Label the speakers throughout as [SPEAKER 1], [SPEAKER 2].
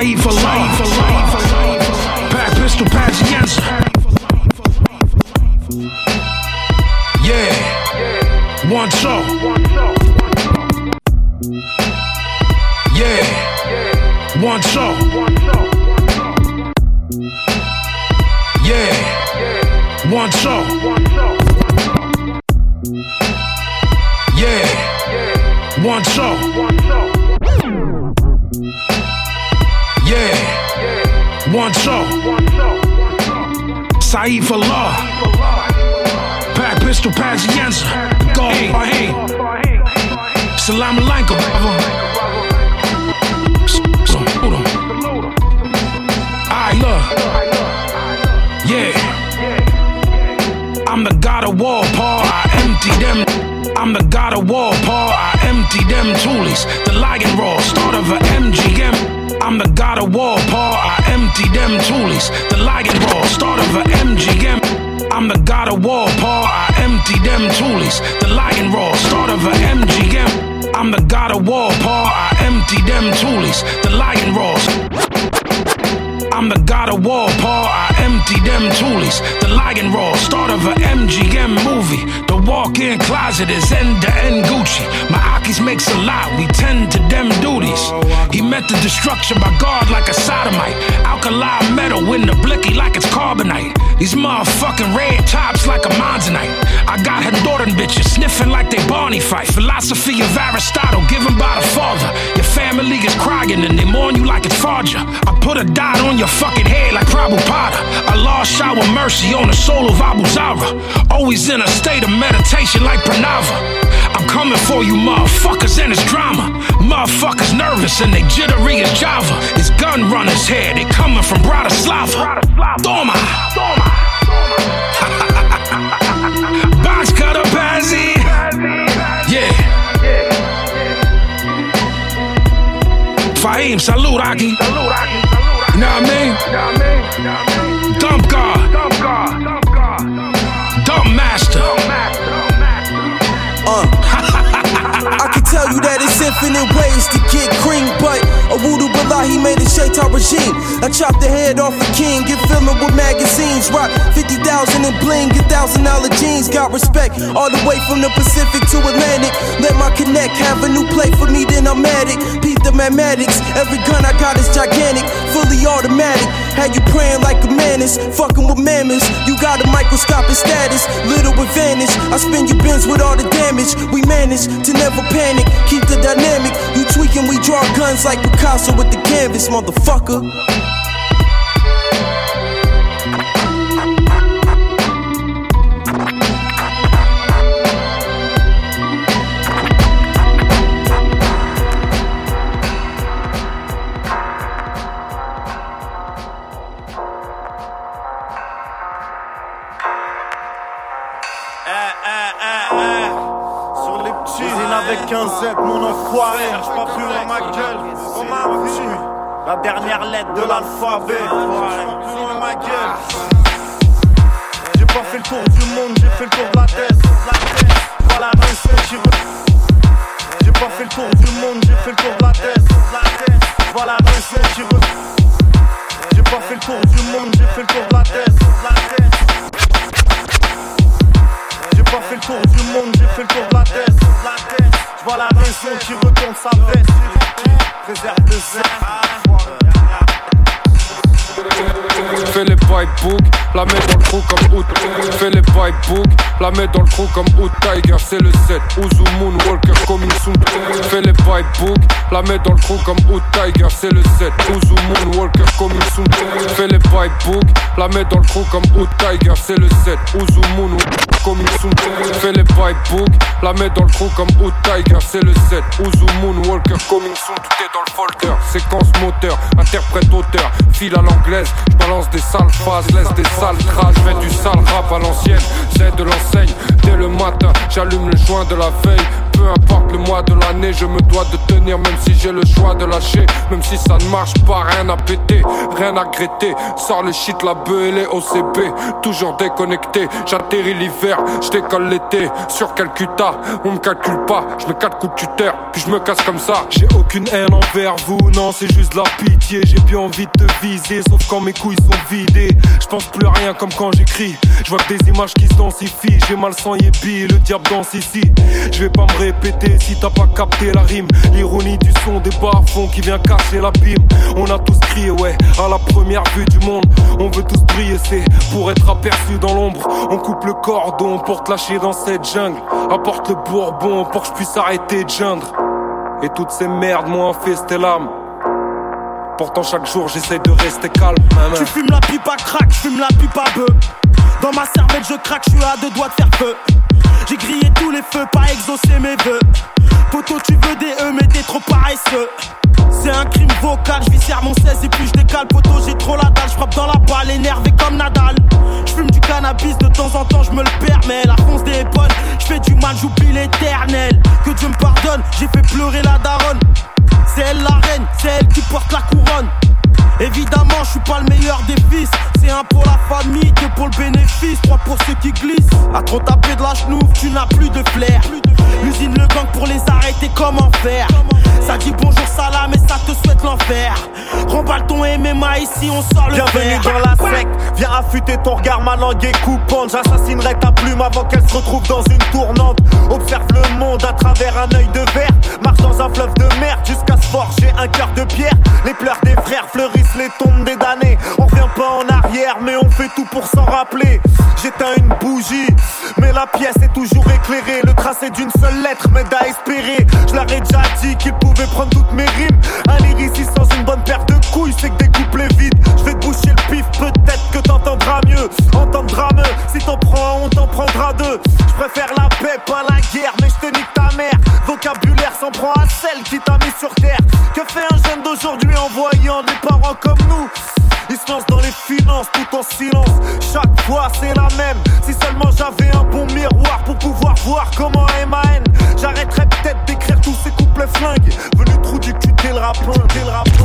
[SPEAKER 1] Saeed for life. Pack pistol, Pazienza. Yeah. One show. Yeah. One show. Yeah. One show. Yeah. One show. Yeah. One show. Saeed for law. Pack pistol, Pazienza. Go, hey. Salam alaikum, brother. So, hold on. Alright, look. Yeah. I'm the god of war, Paul. I empty them. I'm the god of war, Paul. I empty them toolies. The lion raw, start of a MGM. I'm the god of war, Paul. I empty them toolies. The lion raw, start of a MGM. I'm the god of war, Paul. I empty them toolies. The lion raw, start of a MGM. I'm the god of war, Paul. I empty them toolies. The lion roars. I'm the god of war, Paul. I empty them toolies. The lion roar, start of a MGM movie. The walk-in closet is end to end Gucci. My Akis makes a lot, we tend to them duties. He met the destruction by God like a sodomite. Alkali metal in the blicky like it's carbonite. These motherfucking red tops like a monzonite. I got her Honduran bitches sniffing like they Barney fight. Philosophy of Aristotle given by the father. Your family is crying and they mourn you like it's Farja. I put a dot on your fucking head like Prabhupada. Allah shower mercy on the soul of Abu Zara. Always in a state of meditation like Pranava. I'm coming for you motherfuckers and it's drama. Motherfuckers nervous and they jittery as Java. It's gun
[SPEAKER 2] runners here. They coming from Bratislava. Toma. Box cutter Bazzy. Yeah. Fahim, salud, Aki. You know what I mean?
[SPEAKER 3] A voodoo he made a shaitan regime. I chopped the head off a king, get filling with magazines, rock 50,000 in bling, get thousand dollar jeans. Got respect all the way from the Pacific to Atlantic. Let my connect have a new play for me, then I'm at it. Beat the mathematics, every gun I got is gigantic, fully automatic. Had you praying like a menace, fucking with mammoths. You got a microscopic status, little advantage. I spin your bins with all the damage. We manage to never panic, keep the dynamic. You tweaking, we draw guns like Picasso with the canvas, motherfucker.
[SPEAKER 4] Mon enfoiré. Cherche pas plus loin ma gueule. On. La dernière lettre de l'alphabet. Plus loin ma gueule. J'ai pas fait le tour du monde, j'ai fait le tour de la tête. Voilà raison qui J'ai pas fait le tour du monde, j'ai fait le tour de la tête. Voilà raison qui J'ai pas fait le tour du monde, j'ai fait le tour de la tête. Pas fait le tour du monde, j'ai fait le tour de la tête. Je vois la raison qui retourne sa veste. Préserve le zèle.
[SPEAKER 5] Fais les pipe book, la mets dans le trou comme Out. Fais les pipe book, la mets dans le trou comme Out Tiger, c'est le 7. Uzu Moon Walker coming soon. Fais les pipe book, la mets dans le trou comme Out Tiger, c'est le 7. Uzu Moon Walker coming soon. Fais les pipe book, la mets dans le trou comme Out Tiger, c'est le 7. Uzu Moon coming soon. Fais les pipe book, la mets dans le trou comme Out Tiger, c'est le 7. Uzu Moon Walker coming soon. Tout est dans le folder. Séquence moteur, interprète auteur, file à l'anglaise. Balance des sales phases, laisse des sales traces. Fais du sale rap à l'ancienne, c'est de l'enseigne. Dès le matin, j'allume le joint de la veille. Peu importe le mois de l'année, je me dois de tenir, même si j'ai le choix de lâcher. Même si ça ne marche pas, rien à péter, rien à gratter. Sors le shit, la beuh et les OCB. Toujours déconnecté, j'atterris l'hiver, je décolle l'été. Sur Calcutta, on me calcule pas, je me quatre coups de tuteur, puis je me casse comme ça.
[SPEAKER 6] J'ai aucune haine envers vous, non, c'est juste la pitié. J'ai plus envie de te viser, sauf quand mes couilles sont vidées. Je pense plus à rien comme quand j'écris. Je vois que des images qui se densifient. J'ai mal sans yébi, le diable danse ici. Je vais pas me répéter si t'as pas capté la rime. L'ironie du son des bas-fonds qui vient casser l'abîme. On a tous crié, ouais, à la première vue du monde. On veut tous briller, c'est pour être aperçu dans l'ombre. On coupe le cordon pour te lâcher dans cette jungle. Apporte le bourbon pour que je puisse arrêter de geindre. Et toutes ces merdes m'ont infesté l'âme. Pourtant chaque jour j'essaie de rester calme.
[SPEAKER 3] Tu fumes la pipe à crack, je fume la pipe à bœuf. Dans ma cervelle je craque, je suis à deux doigts de faire feu. J'ai grillé tous les feux, pas exaucé mes vœux. Poto, tu veux des E, mais t'es trop paresseux. C'est un crime vocal, je viscère mon 16 et puis je décale. Poto, j'ai trop la dalle, je frappe dans la balle, énervé comme Nadal. Je fume du cannabis, de temps en temps je me le permets. La fonce des épaules, je fais du mal, j'oublie l'éternel. Que Dieu me pardonne, j'ai fait pleurer la daronne. C'est elle la reine, c'est elle qui porte la couronne. Évidemment, je suis pas le meilleur des fils. C'est un pour la famille, deux pour le bénéfice, trois pour ceux qui glissent. À trop taper de la chenouf, tu n'as plus de flair. L'usine le gang pour les arrêter, comment faire? Ça dit bonjour salam et ça te souhaite l'enfer. Remballe ton MMA ici, on sort le
[SPEAKER 4] Bienvenue dans la secte, viens affûter ton regard, ma langue est coupante. J'assassinerai ta plume avant qu'elle se retrouve dans une tournante. Observe le monde à travers un œil de verre. Marche dans un fleuve de merde jusqu'à se forger un cœur de pierre. Les pleurs des frères les tombes des damnés. On revient pas en arrière, mais on fait tout pour s'en rappeler. J'éteins une bougie, mais la pièce est toujours éclairée. Le tracé d'une seule lettre m'aide à espérer. Je leur ai déjà dit qu'ils pouvaient prendre toutes mes rimes. Un lyriciste sans une bonne paire de
[SPEAKER 3] couilles, c'est que des couplets vides. Je vais te boucher le pif, peut-être que t'entendras mieux. Entendras mieux, si t'en prends, on t'en prendra deux. Je préfère la paix, pas la guerre, mais je te nique ta mère. Vocabulaire s'en prend à celle qui t'a mis sur terre. Que fait un jeune d'aujourd'hui en voyant des comme nous il se lance dans les finances tout en silence. Chaque fois c'est la même. Si seulement j'avais un bon miroir pour pouvoir voir comment est ma haine. J'arrêterais peut-être d'écrire tous ces couplets flingues. Venu trou du cul dès le rapin, dès le rapin.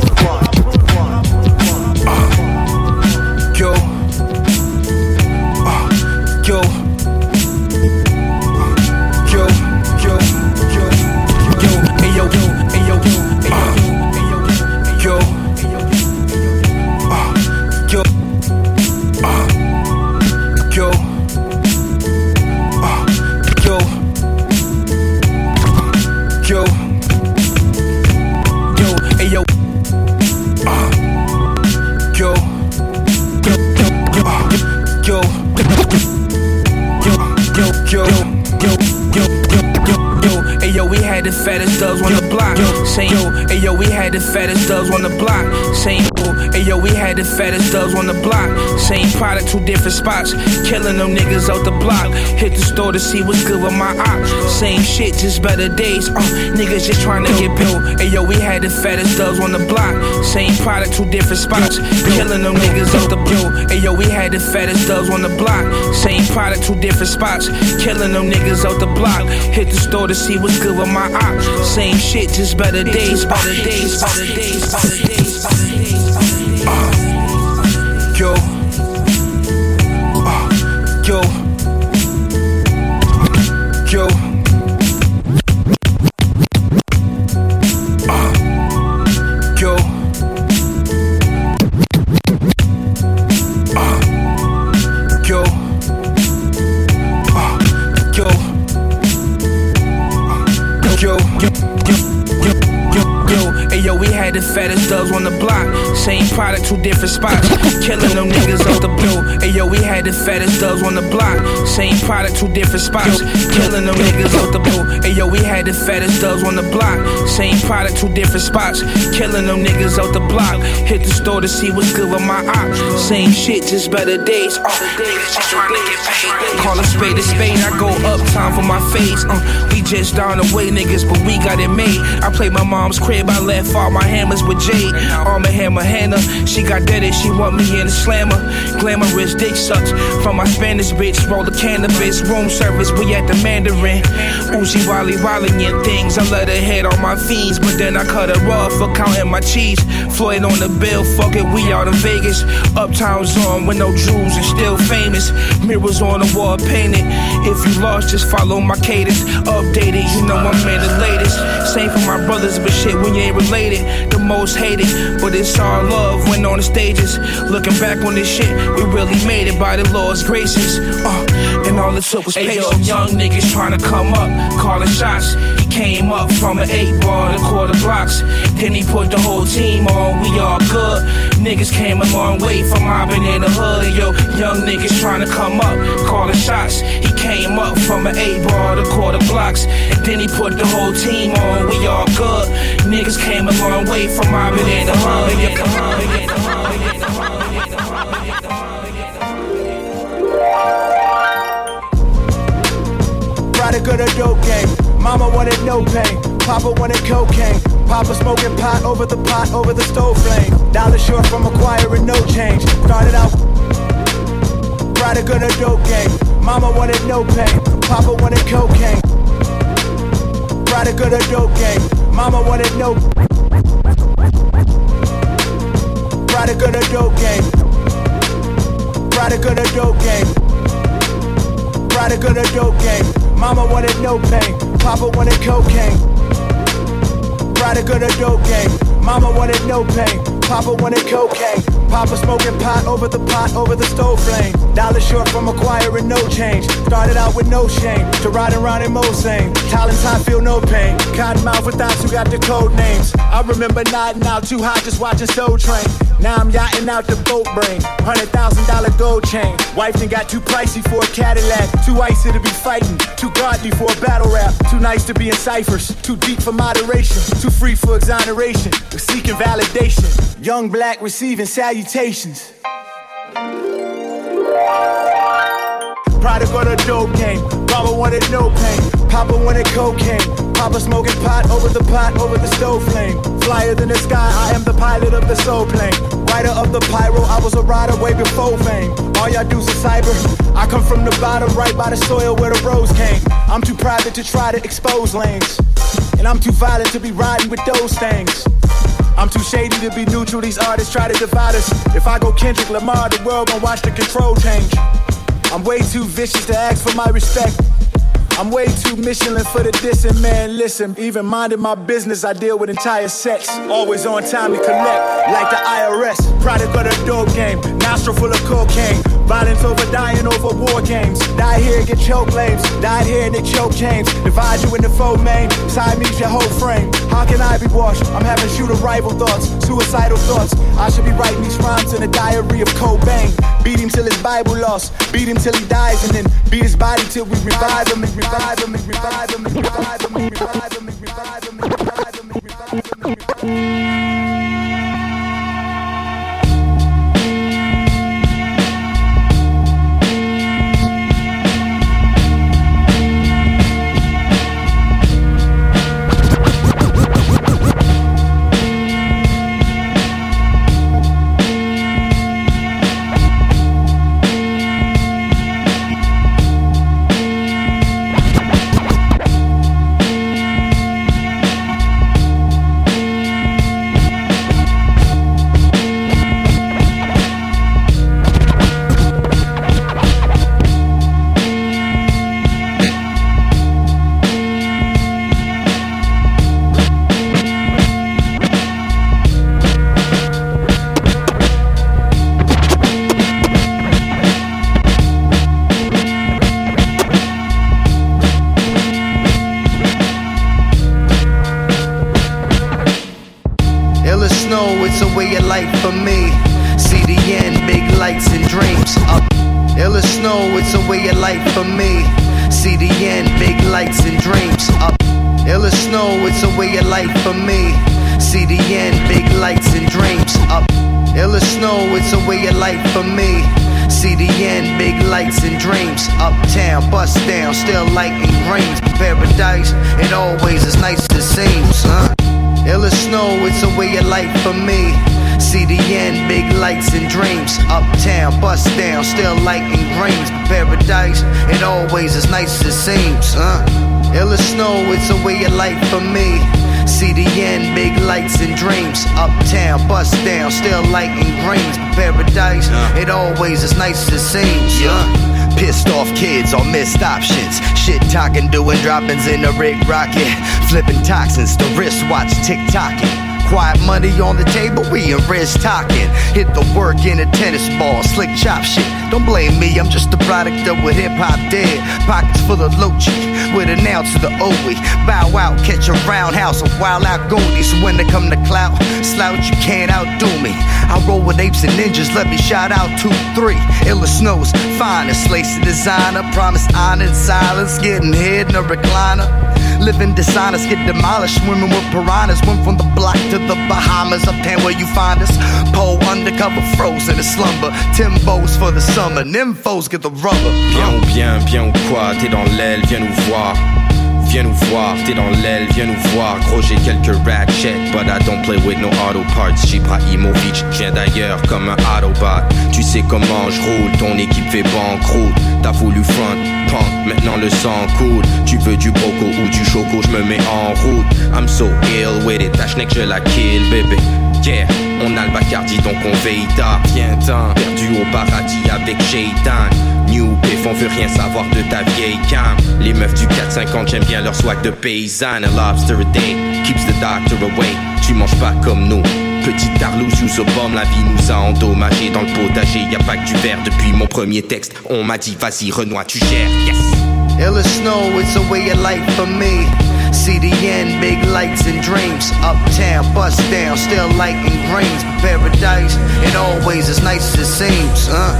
[SPEAKER 2] Yo, yo, had the fattest dubs on the block. Saying yo, hey yo, we had the fattest dubs on the block. Saying yo, we had the fattest dubs on the block. Same product, two different spots. Killing them niggas out the block. Hit the store to see what's good with my ops. Same shit, just better days. Uh, niggas just trying to get built. Hey yo, we had the fattest dubs on the block. Same product, two different spots. Killing them niggas out the blue. Hey yo, we had the fattest dubs on the block. Same product, two different spots. Killing them niggas out the block. Hit the store to see what's good with my. Same shit, just better days, better days, better days, better days, better days. Uh, yo. Uh, yo. Yo. baddest thugs on the block. Same product, two different spots. Killing them niggas out the blue. Hey yo, we had the fattest dubs on the block. Same product, two different spots. Killing them niggas out the blue. Hey yo, we had the fattest dubs on the block. Same product, two different spots. Killing them niggas out the block. Hit the store to see what's good with my ops. Same shit, just better days. Uh, just paid. Call a spade a spade. I go up time for my face. Uh, we just down the way, niggas, but we got it made. I play my mom's crib. I left all my hammers with Jade. All my hammer, Hannah. She got dead and she want me in the slammer. Glamorous dick sucks from my Spanish bitch. Roll the cannabis. Room service. We at the Mandarin. Uzi Wally Wally and things. I let her head on my fiends, but then I cut her off for counting my cheese. Floyd on the bill. Fuck it, we out in Vegas. Uptown zone with no jewels and still famous. Mirrors on the wall painted. If you lost, just follow my cadence. Updated, you know I'm in the latest. Same for my brothers, but shit, you ain't related, the most hated. But it's all love when on the stages. Looking back on this shit, we really made it by the Lord's graces. Uh, and all it took was patience. young niggas trying to come up, calling shots. He came up from an eight ball to quarter blocks. Then he put the whole team on. We all good. Niggas came a long way from mobbing in the hood. Yo, young niggas trying to come up, calling shots. He came up from an eight ball to quarter blocks. Then he put the whole team on. We all good. Niggas came a long way from mobbing in the hood.
[SPEAKER 7] Product of the dope game. Mama wanted no pain. Papa wanted cocaine. Papa smoking pot over the pot over the stove flame. Dollar short from acquiring no change. Started out. Product of the dope game. Mama wanted no pain. Papa wanted cocaine. Product of the dope game. Mama wanted no. Product of the dope game. Product of the dope game. Product of the dope game. Mama wanted no pain. Papa wanted cocaine. Product of the dope game. Mama wanted no pain. Papa wanted cocaine. Papa smoking pot over the pot over the stove flame. Dollar short from acquiring no change. Started out with no shame to riding around in Mosane. Talents I feel no pain. Cotton mouth with thoughts who got the code names. I remember nodding out too hot just watching Soul Train. Now I'm yachting out the boat brain. Hundred thousand dollar gold chain. Wife got too pricey for a Cadillac. Too icy to be fighting. Too godly for a battle rap. Too nice to be in ciphers. Too deep for moderation. Too free for exoneration. We're seeking validation. Young black receiving salutations. Product of the dope game. Mama wanted no pain. Papa wanted cocaine. Papa smoking pot over the pot, over the stove flame. Flyer than the sky, I am the pilot of the soul plane. Writer of the pyro, I was a rider way before fame. All y'all do is cyber. I come from the bottom, right by the soil where the rose came. I'm too private to try to expose lanes. And I'm too violent to be riding with those things. I'm too shady to be neutral. These artists try to divide us. If I go Kendrick Lamar, the world gon' watch the control change. I'm way too vicious to ask for my respect. I'm way too Michelin for the dissing, man. Listen, even minding my business, I deal with entire sets. Always on time to collect, like the IRS. Product of the dope game, nostril full of cocaine. Violence over dying over war games. Die here, get choke claims. Died here and they choke chains. Divide you into four main. Side meets your whole frame. How can I be washed? I'm having shooter rival thoughts, suicidal thoughts. I should be writing these rhymes in a diary of Cobain. Beat him till his Bible lost. Beat him till he dies and then beat his body till we revive him and revive him and revive him and revive him and revive him and revive him and revive him and revive him and revive him.
[SPEAKER 8] A way of life for me. CDN, big lights and dreams. Up. Ill as snow, it's a way of life for me. CDN, big lights and dreams. Uptown, bust down, still lighting rings. Paradise, it always as nice as seems, huh? Ill as snow, it's a way of life for me. CDN, big lights and dreams. Uptown, bust down, still lighting rings. Paradise, it always as nice as seems, huh? Ill as snow, it's a way of life for me. See the end, big lights and dreams. Uptown, bust down, still lighting rings. Paradise, it always is nice as it seems, yeah.
[SPEAKER 9] Pissed off kids on missed options. Shit talking, doing droppings in a rig rocket. Flipping toxins, the wristwatch tick tocking. Quiet money on the table, we in wrist talking. Hit the work in a tennis ball, slick chop shit. Don't blame me, I'm just a product of what hip hop did. Pockets full of Lochi, with an ounce of the OE. Bow out, catch a roundhouse, a wild out goldie. So when they come to clout, slouch, you can't outdo me. I roll with apes and ninjas, let me shout out two, three. Illa Snows, finest, lace designer. Promise honor silence, getting hit in a recliner. Living dishonest, get demolished. Swimming with piranhas. Went from the block to the Bahamas. Uptown where you find us. Pole undercover, frozen in slumber. Timbos for the summer. Nymphos get the rubber.
[SPEAKER 10] Bien ou bien, bien ou quoi, t'es dans l'aile, viens nous voir. Viens nous voir, t'es dans l'aile, viens nous voir. Gros, j'ai quelques ratchets, but I don't play with no auto parts. Ibrahimovic, je viens d'ailleurs comme un Autobot. Tu sais comment je roule, ton équipe fait banqueroute. T'as voulu front, punk, maintenant le sang coule. Tu veux du broco ou du choco, je me mets en route. I'm so ill with it, ta schneck, je la kill, bébé. Yeah, on a le Bacardi donc on veille tard. Viens-t'en, perdu au paradis avec Shaitan. New on veut rien savoir de ta vieille cam. Les meufs du 450, j'aime bien leur swag de paysanne. A lobster a day keeps the doctor away. Tu manges pas comme nous. Petite Tarlouse, sous bombe, la vie nous a endommagés dans le potager. Y a pas que du verre depuis mon premier texte. On m'a dit, vas-y, Renoir, tu gères, yes.
[SPEAKER 8] Snow, it's a way of life for me. CDN, big lights and dreams. Uptown, bust down, still lighting rings. Paradise, it
[SPEAKER 9] always as nice as it seems, huh?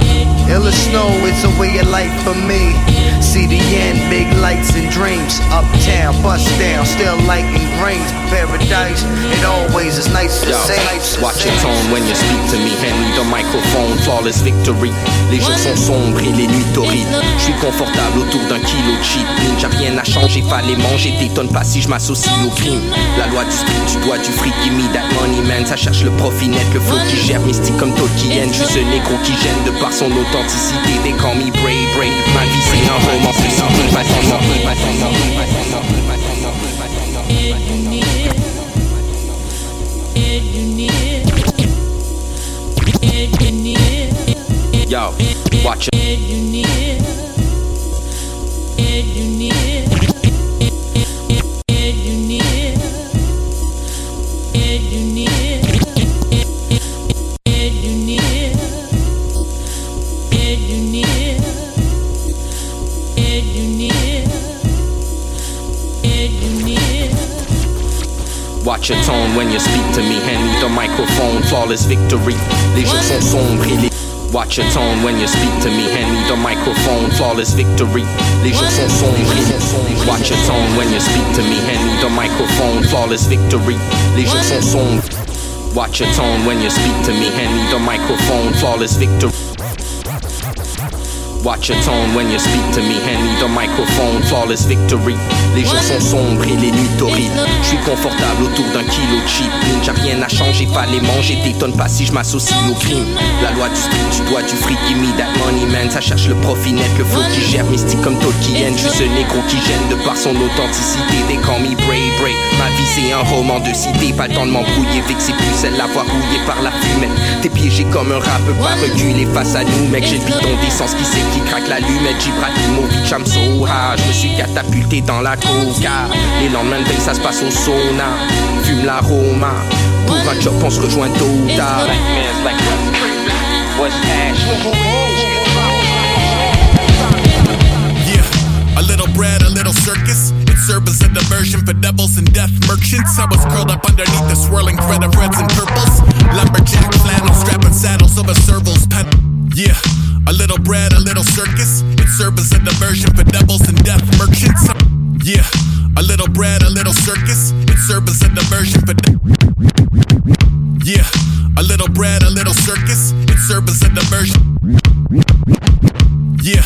[SPEAKER 9] Ill as snow, it's a way of life for me. CDN, big lights and dreams. Uptown, bust down, still lighting brains. Paradise, it always is nice as it seems.
[SPEAKER 10] Watch your tone when you speak to me. Hand me the microphone, flawless victory. Les jours sont sombres et les nuits torrides. Je suis confortable autour d'un kilo de cheap. J'ai rien à changer, fallait manger. T'étonnes si je m'associe au crime. La loi du street, tu dois du fric, give me that money man. Ça cherche le profit net, le flow qui gère, mystique comme Tolkien. Je suis ce négro qui gêne de par son authenticité. They call me Bray Bray. Ma vie c'est un roman, simple, pas ton nom, Watch your tone when you speak to me. Hand me the microphone, flawless victory. Les jours sont sombres les. Watch your tone when you speak to me. Hand me the microphone, flawless victory. Les jours sont sombres. Watch your tone when you speak to me. Hand me the microphone, flawless victory. Les jours sont sombres. Watch your tone when you speak to me. Hand me the microphone, flawless victory. Watch your tone when you speak to me. Hand me the microphone, flawless victory. Les jours sont sombres et les nuits torrides. Je suis confortable autour d'un kilo cheap. J'ai rien à changer, fallait manger. T'étonnes pas si je m'associe au crime. La loi du street, tu dois du fric, give me that money man. Ça cherche le profit net, le flow qui gère, mystique comme Tolkien. Je suis ce négro qui gêne de par son authenticité. They call me Bray Bray. Ma vie c'est un roman de cité. Pas le temps de m'embrouiller, c'est plus celle l'avoir rouillé par la fumette. T'es piégé comme un rap, pas reculer face à nous, mec. J'ai le bidon d'essence qui sait qui craque l'allumette. Ibrahimovic, I'm so high. Je me suis catapulté dans la coca. Les lendemains de ça se passe au sauna. Fume l'aroma. Pour un job, on se rejoint tôt ou tard.
[SPEAKER 11] Yeah, a little bread, a little circus. It serves as a diversion for devils and death merchants. I was curled up underneath the swirling thread of reds and purples. Lumberjack flannel, strapping saddles over servals. Pet- yeah, a little bread, a little circus. It serves as a diversion for devils and death merchants. Yeah, a little bread, a little circus. It serves as a diversion for. De- yeah, a little bread, a little circus. It serves as a diversion. Yeah,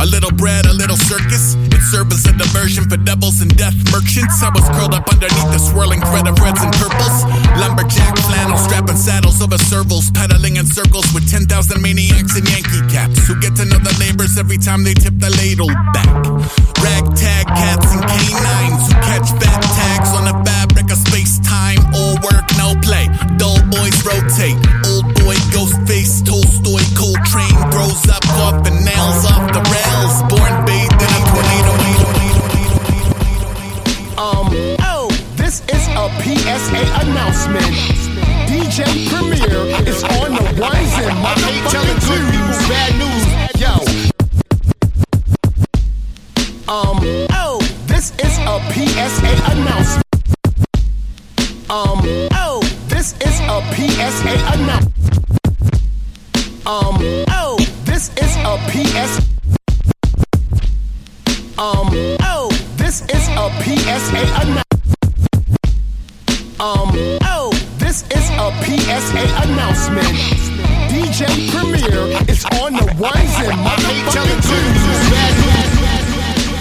[SPEAKER 11] a little bread, a little circus. It serves as a diversion for devils and death merchants. I was curled up underneath the swirling thread of reds and purples. Lumberjack flannel, strapping saddles over servals, pedaling in circles with 10,000 maniacs in Yankee caps who get to know the neighbors every time they tip the ladle back. Ragtag cats and canines who catch fat tags on the fabric of space time. All work, no play. Dull boys rotate. Old boy, ghost face, Tolstoy, Coltrane grows up off the nails off a
[SPEAKER 12] PSA announcement. DJ Premier is on the ones and my hate telling good people bad news. Yo. Um, oh, this is a PSA announcement. Um, oh, this is a PSA announcement. Um, oh, this is a PS. Um, oh, this is a PSA announcement. Um, oh, this is a PSA announcement. DJ Premier is on the ones and my hate telling good news, bad news.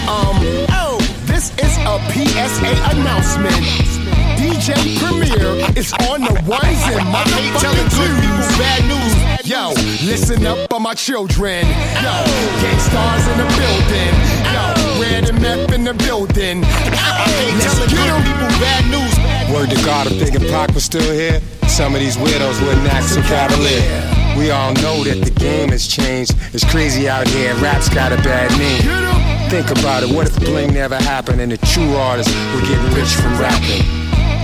[SPEAKER 12] Um, oh, this is a PSA announcement. DJ Premier is on the ones and my hate telling news, bad news. Yo, listen up for my children. Yo, gangstars in the building. Yo, red and meth in the building. Let's get them people bad news.
[SPEAKER 13] Word to God, if Big and Pac was still here, some of these widows wouldn't act so cavalier. We all know that the game has changed. It's crazy out here, rap's got a bad name. Think about it, what if the bling never happened and the true artists were getting rich from rapping?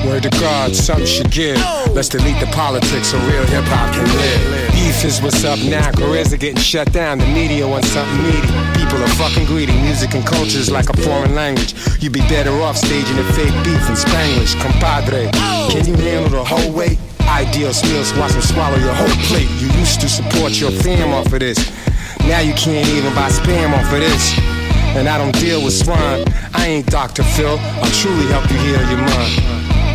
[SPEAKER 13] Word to God, something should give. Let's delete the politics so real hip hop can live. Beef is what's up now, careers are getting shut down. The media wants something meaty. People are fucking greedy. Music and culture is like a foreign language. You'd be better off staging a fake beef in Spanish. Compadre, can you handle the whole weight? Ideal meals, watch them swallow your whole plate. You used to support your fam off of this. Now you can't even buy spam off of this. And I don't deal with swine. I ain't Dr. Phil. I'll truly help you heal your mind.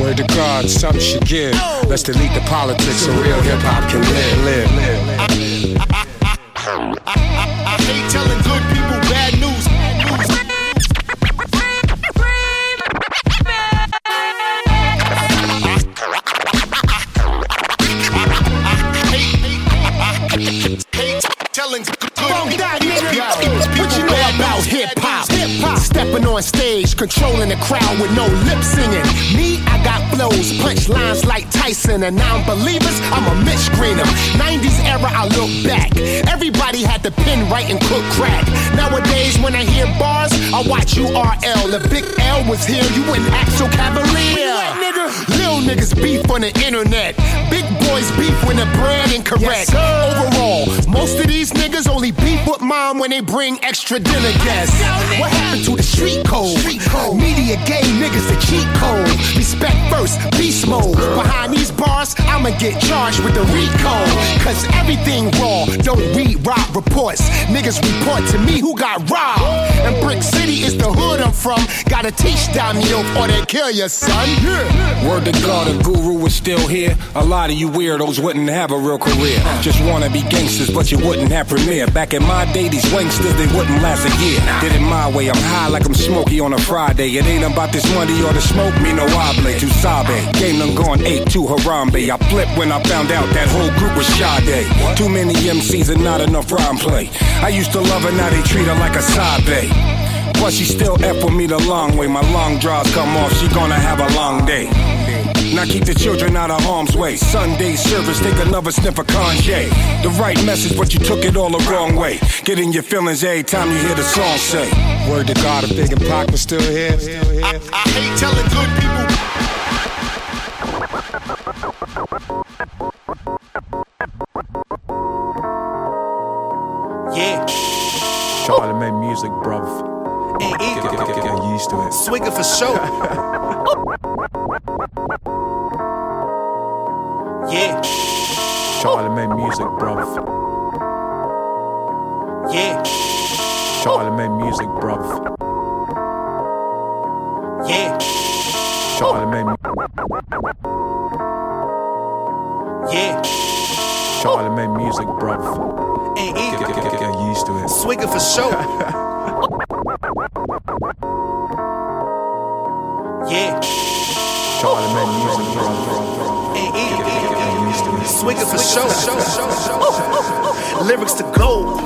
[SPEAKER 13] Word to God, something should give. Let's delete the politics so real hip hop can live, live, live.
[SPEAKER 12] I hate telling good people bad news. Telling good people. What you know about hip hop? Hip hop. Stepping on stage, controlling the crowd with no lip singing. Me, I got flows, punch lines like Tyson, and non-believers, I'm a Mitch Greener. 90s era, I look back. Everybody had the pen right and cook crack. Nowadays, when I hear bars, I watch URL. The big L was here, you wouldn't act so cavalier. Little niggas beef on the internet. Big boys beef when the bread incorrect. Most of these niggas only beef with mom when they bring extra dinner guests. What happened to the street code? Media gay niggas the cheat code. Respect first, beast mode. Behind these bars, I'ma get charged with the RICO. Cause everything raw, don't read rob reports. Niggas report to me who got robbed. And Brick City is the hood I'm from. Gotta teach oath or they kill your son.
[SPEAKER 14] Word to God, the guru is still here. A lot of you weirdos wouldn't have a real career. Just wanna be gangsters, but you wouldn't have premiere. Back in my day, these wanksters, they wouldn't last a year. Did it my way, I'm high like I'm smoky on a Friday. It ain't about this money or the smoke, me no oblate. To Sabe, game done gone eight to Harambe. I flipped when I found out that whole group was Sade. Too many MCs and not enough rhyme play. I used to love her, now they treat her like a Sabe. Plus, she still F with me the long way. My long draws come off, she gonna have a long day. Now keep the children out of harm's way. Sunday service, take another sniff of Kanye. The right message, but you took it all the wrong way. Get in your feelings every time you hear the song say.
[SPEAKER 13] Word to God, if Big and Pac was still here.
[SPEAKER 12] I, I hate telling good people.
[SPEAKER 15] Yeah.
[SPEAKER 13] Charlemagne music, bruv.
[SPEAKER 15] Ain't
[SPEAKER 13] Get, get, get, get used to it.
[SPEAKER 15] Swigger for sure. yeah.
[SPEAKER 13] Charlemagne music, bruv.
[SPEAKER 15] Yeah.
[SPEAKER 13] Charlemagne music, bruv.
[SPEAKER 15] Yeah.
[SPEAKER 13] Charlemagne.
[SPEAKER 15] Yeah.
[SPEAKER 13] Charlemagne music, bruv.
[SPEAKER 15] Ain't
[SPEAKER 13] Get, get, get, get used to it.
[SPEAKER 15] Swigger for sure. Swigger for sure. Lyrics to go.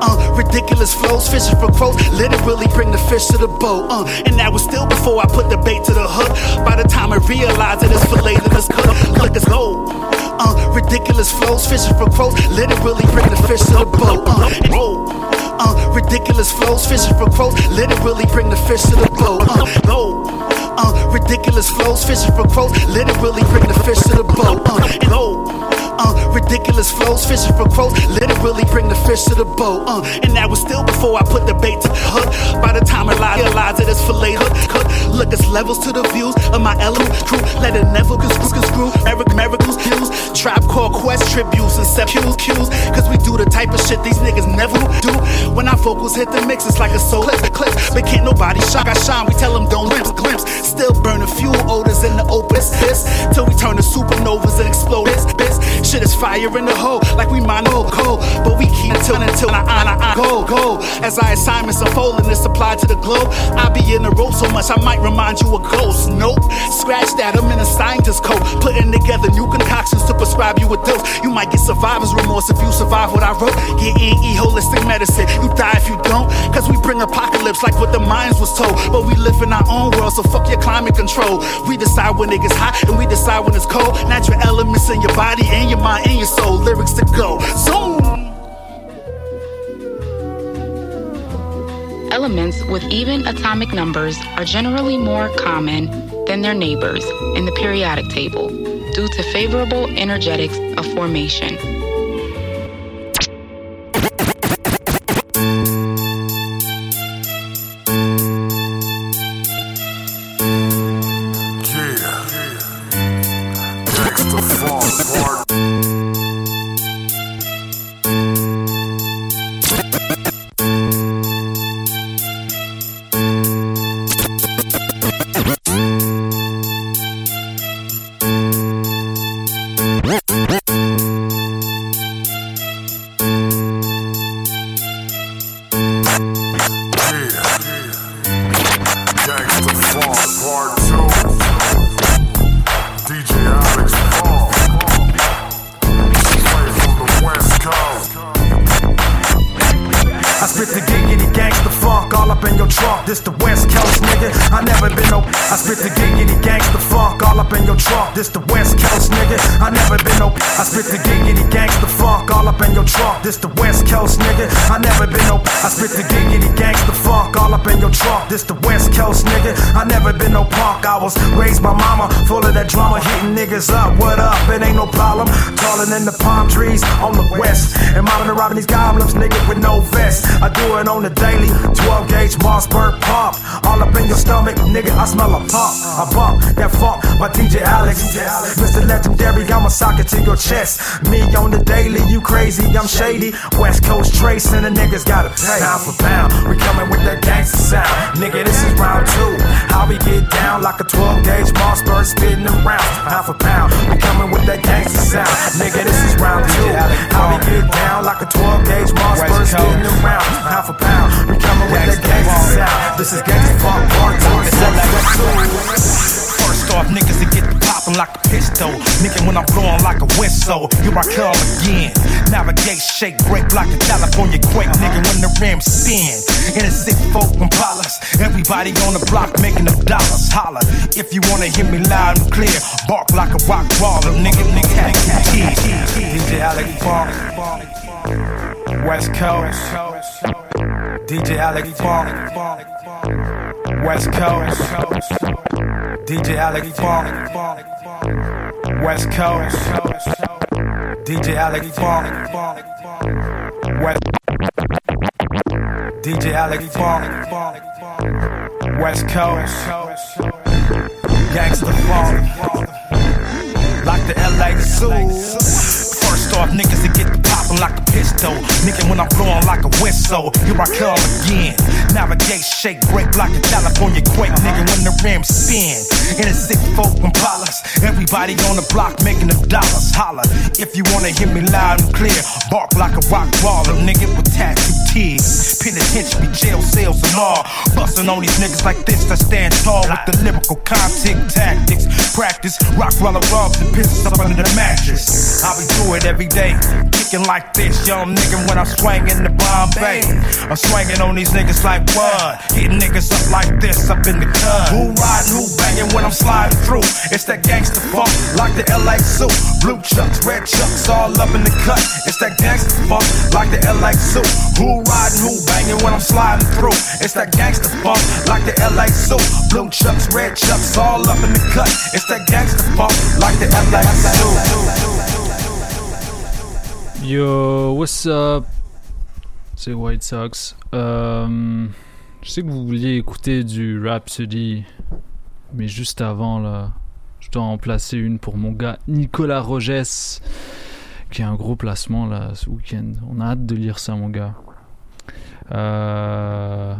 [SPEAKER 15] Uh, ridiculous flows, fishing for quotes, literally bring the fish to the boat. Uh, and that was still before I put the bait to the hook. By the time I realized that it is filleted and it's cooked, look it's gold. Uh, ridiculous flows, fishing for quotes, literally bring the fish to the boat. Uh, and, oh, uh, ridiculous flows, fishing for quotes, literally bring the fish to the boat. Uh, gold. Uh, ridiculous flows, fishing for quotes, literally bring the fish to the boat. Uh, and gold. Uh, ridiculous flows, fishing for quotes, literally bring the fish to the boat. Uh, and that was still before I put the bait to the hook. By the time I realized it is fillet hook, cook. Look, it's levels to the views of my element crew. Let it never go screw, screw. Eric miracles, cues, trap core quest tributes and set cues, cues. Cause we do the type of shit these niggas never do. When our vocals hit the mix, it's like a soul clip, clips. But can't nobody shock, I shine. We tell them don't glimpse, glimpse. Still burning fuel odors in the open This till we turn to supernovas and explode. This, this shit is fire in the hole, like we mine old coal. But we keep until until I, I, I, I go, go. As our assignments unfold and it's applied to the globe, I be in the road so much I might remind you a ghost. Nope, scratch that, I'm in a scientist code. Putting together new concoctions to prescribe you a dose. You might get survivor's remorse if you survive what I wrote. Get E holistic medicine, you die if you don't. Cause we bring apocalypse like what the minds was told. But we live in our own world, so fuck your climate control. We decide when it gets hot and we decide when it's cold. Natural elements in your body and your mind, your soul, lyrics to go. Zoom!
[SPEAKER 16] Elements with even atomic numbers are generally more common than their neighbors in the periodic table due to favorable energetics of formation.
[SPEAKER 17] Clear, bark like a rock baller. Nigga, nigga, yeah. DJ Alec Funk. West Coast. DJ Alec Funk. West Coast. DJ Alec Funk. West Coast. DJ Alec Funk. West. DJ Alec Funk. West Coast. Gangsta Funk. Whistle, here I come again. Navigate, shake, break like a California quake. Nigga, when the rims spin. In a sick folk Impalas. Everybody on the block making them dollars. Holla. If you wanna hear me loud and clear, bark like a rock baller. Nigga with tattoo tears. Penitentiary, jail cells and all. Bustin' on these niggas like this that stand tall with the lyrical contact tactics. Practice, rock while I rub the pistols up under the mattress. I be do it every day. Kicking like this, young nigga, when I'm swinging the Bombay. I'm swinging on these niggas like what? Hitting niggas up like this up in the cut. Who riding, who banging when I'm sliding through? It's that gangster funk, like the LA suit. Blue chucks, red chucks, all up in the cut. It's that gangster funk, like the LA suit. Who riding, who banging when I'm sliding through? It's that gangster funk, like the LA suit. Blue chucks, red chucks, all up in the cut. It's that gangster funk, like the LA suit.
[SPEAKER 18] Yo, what's up? C'est White Sox. Euh, je sais que vous vouliez écouter du Rhapsody, mais juste avant, là, je dois en placer une pour mon gars Nicolas Rogès, qui a un gros placement là ce week-end. On a hâte de lire ça, mon gars. Euh,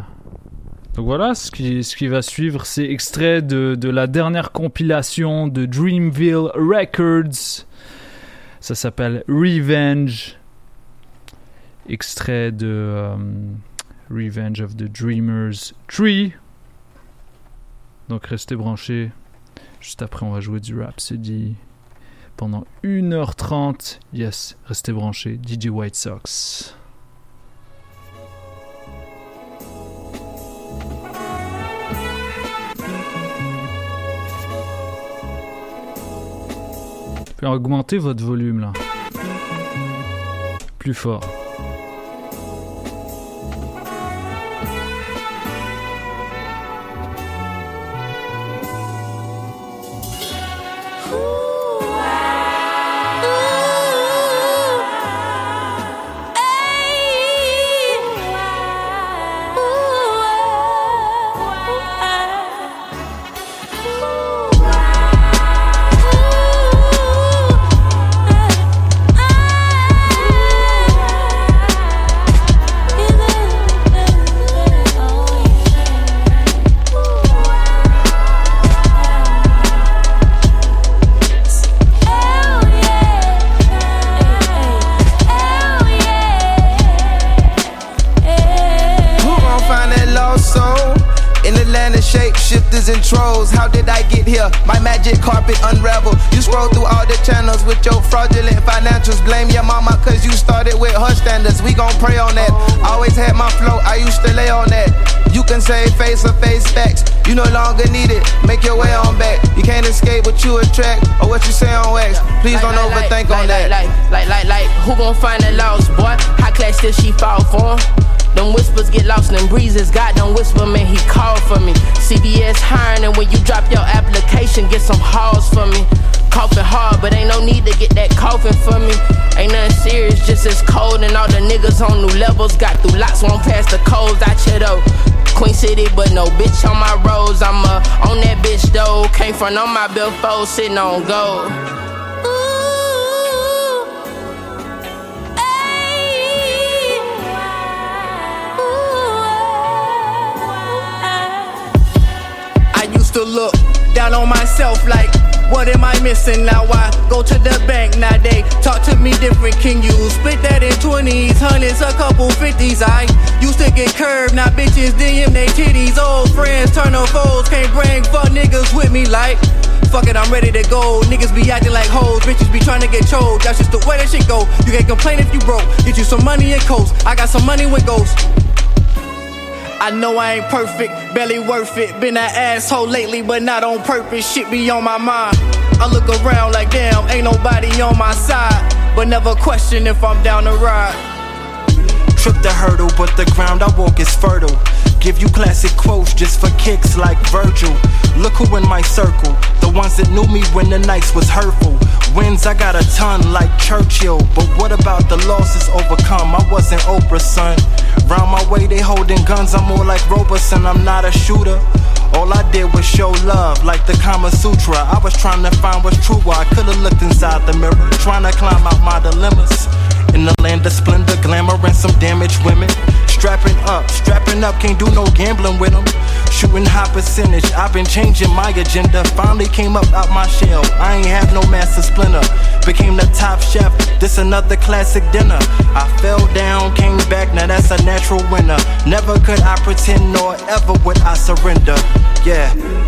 [SPEAKER 18] Donc voilà, ce qui, va suivre, c'est extrait de la dernière compilation de Dreamville Records. Ça s'appelle Revenge. Extrait de euh, Revenge of the Dreamers 3. Donc restez branchés. Juste après, on va jouer du Rhapsody pendant 1h30. Yes, restez branchés. DJ White Sox. Puis augmentez votre volume là. Plus fort.
[SPEAKER 9] Trolls. How did I get here? My magic carpet unravel. You scroll through all the channels with your fraudulent financials. Blame your mama cause you started with her standards. We gon' pray on that. Always had my flow, I used to lay on that. You can say face or face facts. You no longer need it. Make your way on back. You can't escape what you attract or what you say on wax. Please don't overthink on that.
[SPEAKER 19] Like, like, like, like, who gon' find the lost boy? High class still she fall for? Them whispers get lost in breezes. God don't whisper, man, he called for me. CBS hiring, and when you drop your application, get some halls for me. Coughing hard, but ain't no need to get that coughing for me. Ain't nothing serious, just as cold. And all the niggas on new levels got through lots, won't pass the codes. I chill though. Queen City, but no bitch on my roads. I'm uh, on that bitch though. Came from on my billfold, sitting on gold.
[SPEAKER 9] To look down on myself like what am I missing? Now I go to the bank, now they talk to me different. Can you split that in 20s, hundreds, a couple 50s? I used to get curved, now bitches DM they titties. Old friends turn to foes, can't bring fuck niggas with me like. Fuck it, I'm ready to go. Niggas be acting like hoes, bitches be trying to get choked. That's just the way that shit go. You can't complain if you broke. Get you some money and coast. I got some money with ghosts. I know I ain't perfect, barely worth it. Been an asshole lately, but not on purpose. Shit be on my mind. I look around like damn, ain't nobody on my side. But never question if I'm down the ride.
[SPEAKER 12] Trip the hurdle, but the ground I walk is fertile. Give you classic quotes just for kicks like Virgil. Look who in my circle, the ones that knew me when the nights was hurtful. Wins I got a ton like Churchill, but what about the losses overcome? I wasn't Oprah, son. Round my way they holding guns, I'm more like Roberson, I'm not a shooter. All I did was show love, like the Kama Sutra. I was trying to find what's true, I could've looked inside the mirror, trying to climb out my dilemmas. In the land of splendor, glamour, and some damaged women. Strapping up, strapping up, can't do no gambling with them. Shooting high percentage, I've been changing my agenda. Finally came up out my shell. I ain't have no master splinter. Became the top chef, this another classic dinner. I fell down, came back, now that's a natural winner. Never could I pretend, nor ever would I surrender. Yeah.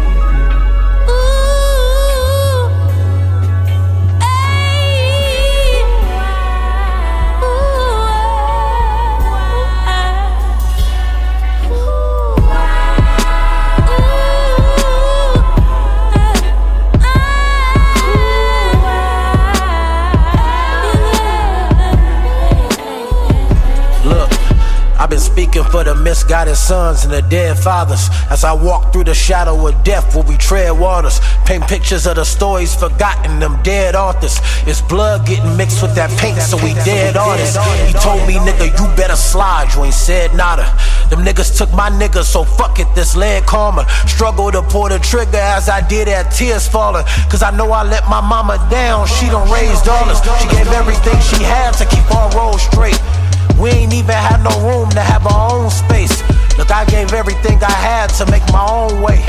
[SPEAKER 20] Been speaking for the misguided sons and the dead fathers. As I walk through the shadow of death where we tread waters, paint pictures of the stories forgotten, them dead authors. It's blood getting mixed with that paint, so we dead artists. He told me, nigga, you better slide, you ain't said nada. Them niggas took my niggas, so fuck it, this leg karma. Struggle to pull the trigger as I did at tears falling. Cause I know I let my mama down, she don't raise dollars. She gave everything she had to keep our road straight. We ain't even had no room to have our own space. Look, I gave everything I had to make my own way.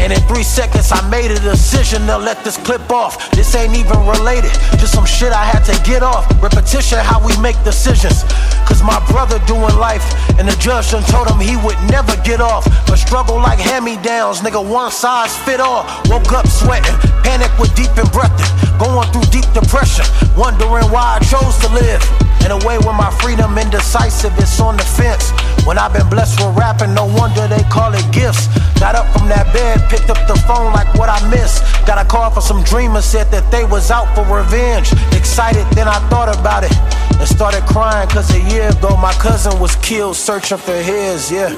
[SPEAKER 20] And in three seconds, I made a decision to let this clip off. This ain't even related to some shit I had to get off. Repetition, how we make decisions. Cause my brother doing life, and the judge done told him he would never get off. But struggle like hand me downs, nigga, one size fit all. Woke up sweating, panic with deep and breathing. Going through deep depression, wondering why I chose to live. In a way where my freedom indecisive, it's on the fence. When I've been blessed with rapping, no wonder they call it gifts. Got up from that bed, picked up the phone like what I missed. Got a call from some dreamers, said that they was out for revenge. Excited, then I thought about it and started crying, cause a year ago my cousin was killed searching for his, yeah.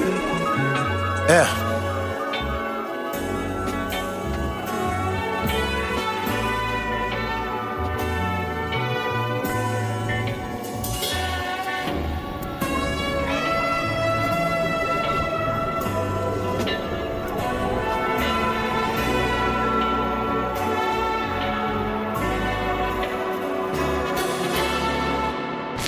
[SPEAKER 20] Yeah.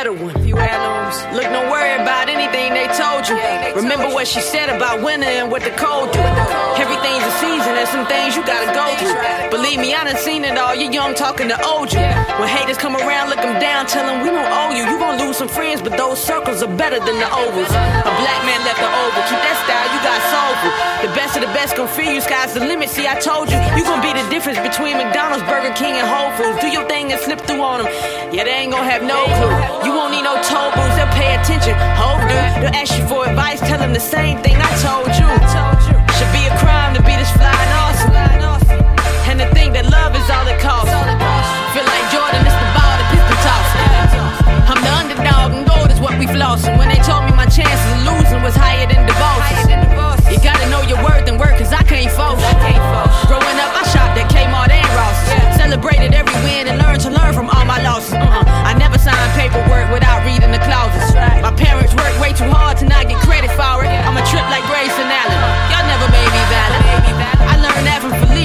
[SPEAKER 21] Better one. Few heirlooms. Look, don't worry about anything they told you. Remember what she said about winter and what the cold do. Everything's a season and some things you gotta go through. Believe me, I done seen it all. You're young talking to old you. When haters come around, look them down, tell them we don't owe you. You gon' lose some friends, but those circles are better than the ovals. A black man left the oval. Keep that style, you got soulful. The best of the best gon' fear you. Sky's the limit. See, I told you, you gon' be the difference between McDonald's, Burger King, and Whole Foods. Do your thing and slip through on them. Yeah, they ain't gon' have no clue. You won't need no toll booths, they'll pay attention. Hope dude, they'll ask you for advice, tell them the same thing I told you. Should be a crime to be this fly and awesome. And to think that love is all it costs. Feel like Jordan, it's the ball, the pistol toss. I'm the underdog, and gold is what we flossing. When they told me my chances of losing was higher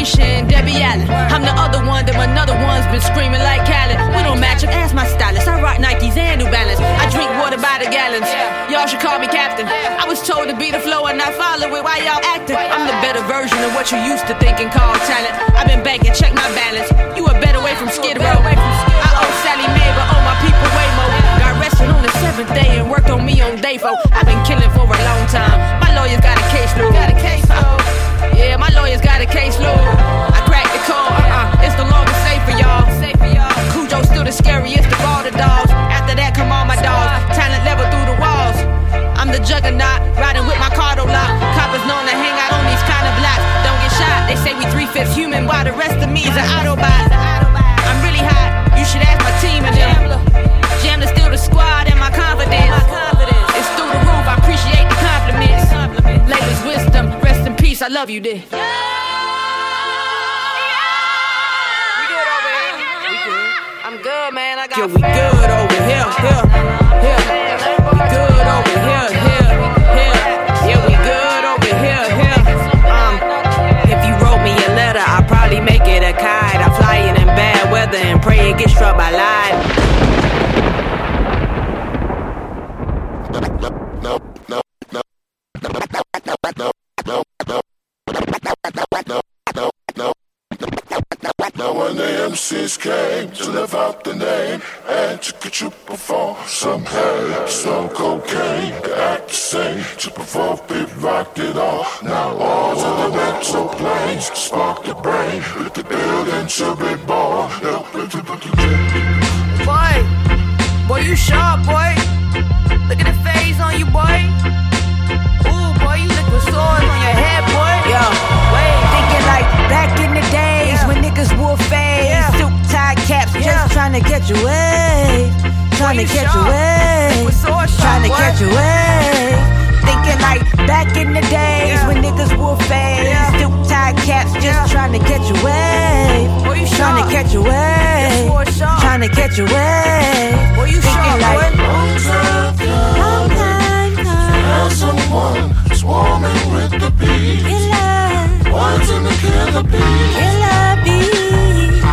[SPEAKER 21] Debbie Allen. I'm the other one that another one's been screaming like Khaled. We don't match up, ask my stylist. I rock Nikes and New Balance. I drink water by the gallons. Y'all should call me captain. I was told to be the flow and not follow it. Why y'all acting? I'm the better version of what you used to think and call talent. I've been banking, check my balance. You a better way from Skid Row. I owe Sallie Mae, but owe my people way more. Got arrested on the seventh day and worked on me on day four. I've been killing for a long time. Lawyers got a case load. Got a case load. Yeah, my lawyers got a case load. I cracked the code. Uh-uh. It's the longest safe for y'all. Safe for y'all. Cujo still the scariest of all the dogs. After that, come all my dogs. Talent level through the walls. I'm the juggernaut, riding with my cardo lock. Coppers known to hang out on these kind of blocks. Don't get shot. They say we three fifths human, while the rest of me is an Autobot. I'm really hot. You should ask my team and them. Jamla squad peace. I love you, dear. I'm good, man. I got Yo, we good over here, here, here. We good over here, here, here. Yeah, we good over here, here. Um, if you wrote me a letter, I'd probably make it a kite. I fly it in bad weather and pray it get struck by light.
[SPEAKER 22] MCs came to live out the name and to get you perform some hay, some cocaine, to act the same, to perform big rock it all. Now all to the mental planes, spark the brain, with the building to be born.
[SPEAKER 21] Boy, boy, you sharp, boy. Look at the phase on you, boy. Ooh, boy, you liquid swords on your head, boy. Yo, trying to catch a wave, trying to catch a wave, trying to catch a wave. Thinking like back in the days when niggas wore fades, silk tie caps, just trying to catch a wave, trying to catch a wave, trying to catch a wave. Thinking like long time
[SPEAKER 22] Now someone swarming with the bees. Wanting to kill the bees. It's been a long time coming. Now someone swarming with the bees. Wanting to kill the bees.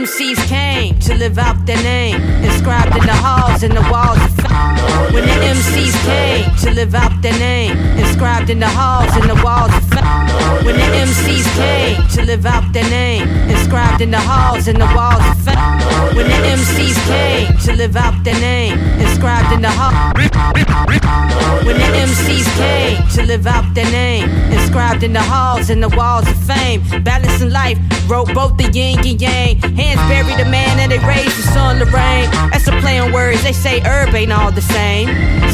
[SPEAKER 21] MCs came to live out their name, inscribed in the halls and the walls of fame. When the MCs came to live out their name, inscribed in the halls and the walls of fame. When the MCs came to live out their name, inscribed in the halls and the walls of fame. When the MCs came to live out their name, inscribed in the halls. When the MCs came to live out their name, inscribed in the halls and the walls of fame. Balancing life, wrote both the yin and yang. Hands buried the man and they raised the sun to rain. That's a play on words, they say herb ain't all the same.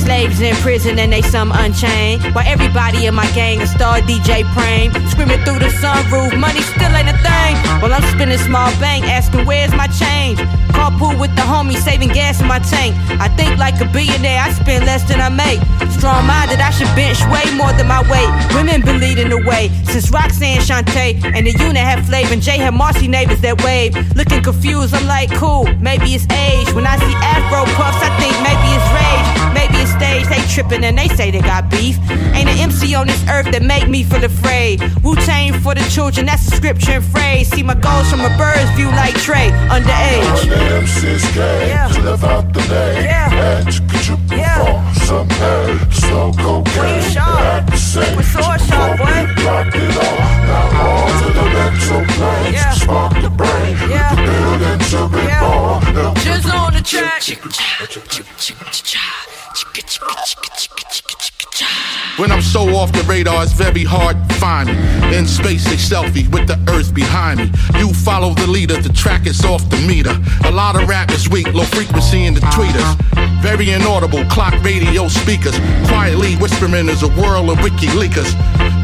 [SPEAKER 21] Slaves in prison and they some unchained. While everybody in my gang a star DJ Prame. Screaming through the sunroof, money still ain't a thing. While I'm spinning small bank, asking where's my change. Carpool with the homie, saving gas in my tank. I think like a billionaire, I spend less than I make. Strong minded, I should bench way more than my weight. Women been leading the way since Roxanne Shante and the unit had flavor and Jay had Marcy neighbors that wave. Looking confused, I'm like, cool, maybe it's age. When I see Afro puffs, I think maybe it's rage. Maybe it's stage, they tripping and they say they got beef. Ain't an MC on this earth that make me feel afraid. Wu Tang for the children, that's a scripture and phrase. See my goals from a bird's view like Trey, underage.
[SPEAKER 22] My name's Cisco,
[SPEAKER 21] Yeah.
[SPEAKER 22] to live out the name.
[SPEAKER 21] Yeah.
[SPEAKER 22] And you could you
[SPEAKER 21] Yeah.
[SPEAKER 22] some hay, slow cocaine.
[SPEAKER 21] sharp.
[SPEAKER 22] At the same,
[SPEAKER 21] We're so sharp, boy.
[SPEAKER 22] Rock it all. Now on to the mental plane.
[SPEAKER 21] Yeah.
[SPEAKER 22] Spark the brain.
[SPEAKER 21] Yeah.
[SPEAKER 22] The building to be
[SPEAKER 21] Yeah.
[SPEAKER 22] born.
[SPEAKER 21] Just on the track.
[SPEAKER 23] When I'm so off the radar, it's very hard to find me. In space, a selfie with the earth behind me. You follow the leader, the track is off the meter. A lot of rap is weak, low frequency in the tweeters. Very inaudible, clock radio speakers. Quietly whispering is a whirl of wiki leakers.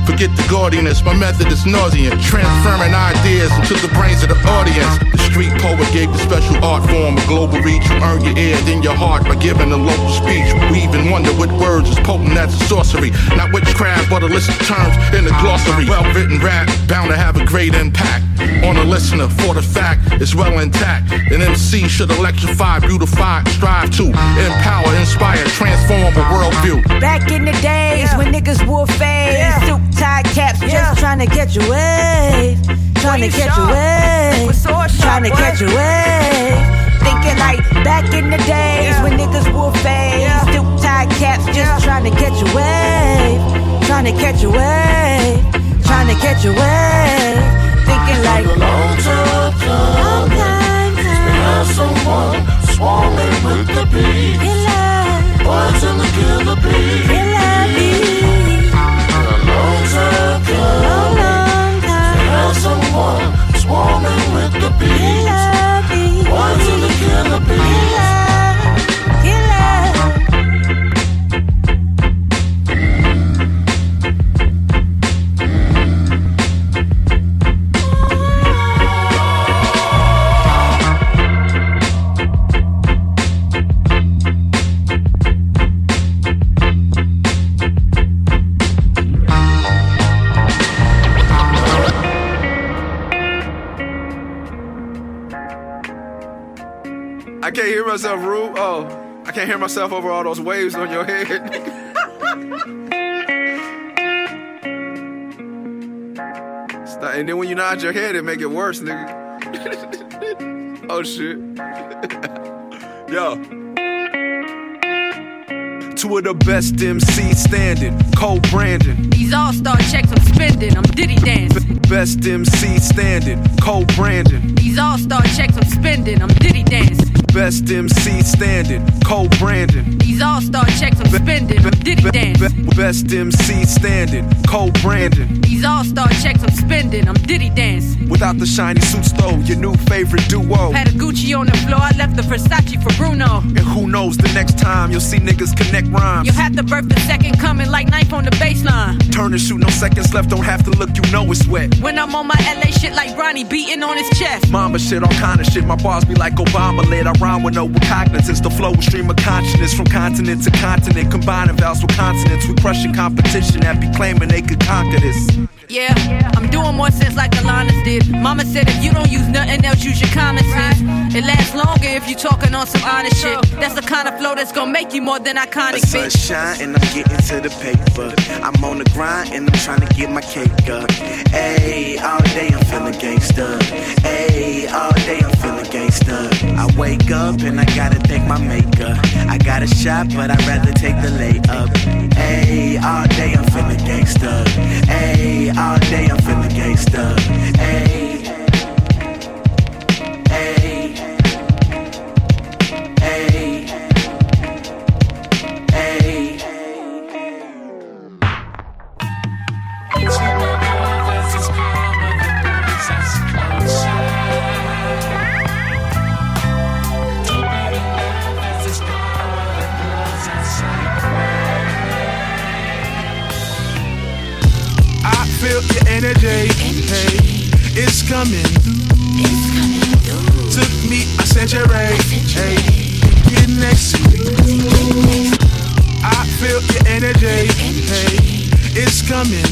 [SPEAKER 23] Forget the gaudiness, my method is nauseant. Transferring ideas into the brains of the audience. The street poet gave the special art form a global reach. You earn your ear, then your heart by giving a local speech. We even wonder what words is potent as a sorcery. Not witchcraft, but a list of terms in the glossary. Well written rap, bound to have a great impact on a listener. For the fact it's well intact. An MC should electrify, beautify, strive to empower, inspire, transform a worldview.
[SPEAKER 21] Back in the days when niggas wore fades, suit tie caps, just trying to catch a wave, trying to catch a wave, trying to catch a wave. Thinking like back in the days when niggas wore fades, suit tie caps, just trying to catch a wave, trying to catch a wave, trying to catch a wave. Thinking like a
[SPEAKER 22] long time coming. Have someone swarming with the bees. Birds in the killer bees. Time coming. Have someone swarming with the bees. Birds in the killer bees.
[SPEAKER 24] Can't hear myself, Rue. Oh, I can't hear myself over all those waves on your head. And then when you nod your head, it make it worse, nigga. oh shit. Yo. Two of the best MCs standing, Cole Brandon.
[SPEAKER 21] these all star checks I'm spending, I'm Diddy dancing.
[SPEAKER 24] Best MC standing, Cole Brandon.
[SPEAKER 21] These all star checks I'm spending, I'm Diddy dancing.
[SPEAKER 24] Best MC standing, Cole Brandon.
[SPEAKER 21] These all star checks I'm spending, I'm Diddy dancing.
[SPEAKER 24] Best MC standing, Cole Brandon.
[SPEAKER 21] These all star checks I'm spending, I'm Diddy dancing.
[SPEAKER 24] Without the shiny suits though, your new favorite duo.
[SPEAKER 21] Had a Gucci on the floor, I left the Versace for Bruno.
[SPEAKER 24] And who knows the next time you'll see niggas connect rhymes.
[SPEAKER 21] You'll have to birth the second coming like knife on the baseline.
[SPEAKER 24] Turn and shoot, no seconds left, don't have to look, you know it's wet.
[SPEAKER 21] When I'm on my LA shit like Ronnie beating on his chest.
[SPEAKER 24] Mama shit, all kind of shit. My bars be like Obama lit. I rhyme with no cognizance. The flow stream of consciousness from continent to continent. Combining vowels with consonants. We crushing competition that be claiming they could conquer this.
[SPEAKER 21] Yeah, I'm doing more sense like Alanis did. Mama said if you don't use nothing else, use your common sense. It lasts longer if you talking on some honest shit. That's the kind of flow that's gonna make you more than iconic, bitch.
[SPEAKER 25] Sunshine and I'm getting to the paper. I'm on the grind and I'm trying to get my cake up. Ayy, all day I'm feeling gangsta. Ayy, all day I'm feeling gangsta. I wake up and I gotta thank my maker. I got a shot, but I'd rather take the layup. Ayy, all day I'm feeling gangsta. Ayy, all day I'm feeling gangsta. Ayy.
[SPEAKER 2] Me a century. Hey, get next to me. I feel your energy. Hey, it's coming.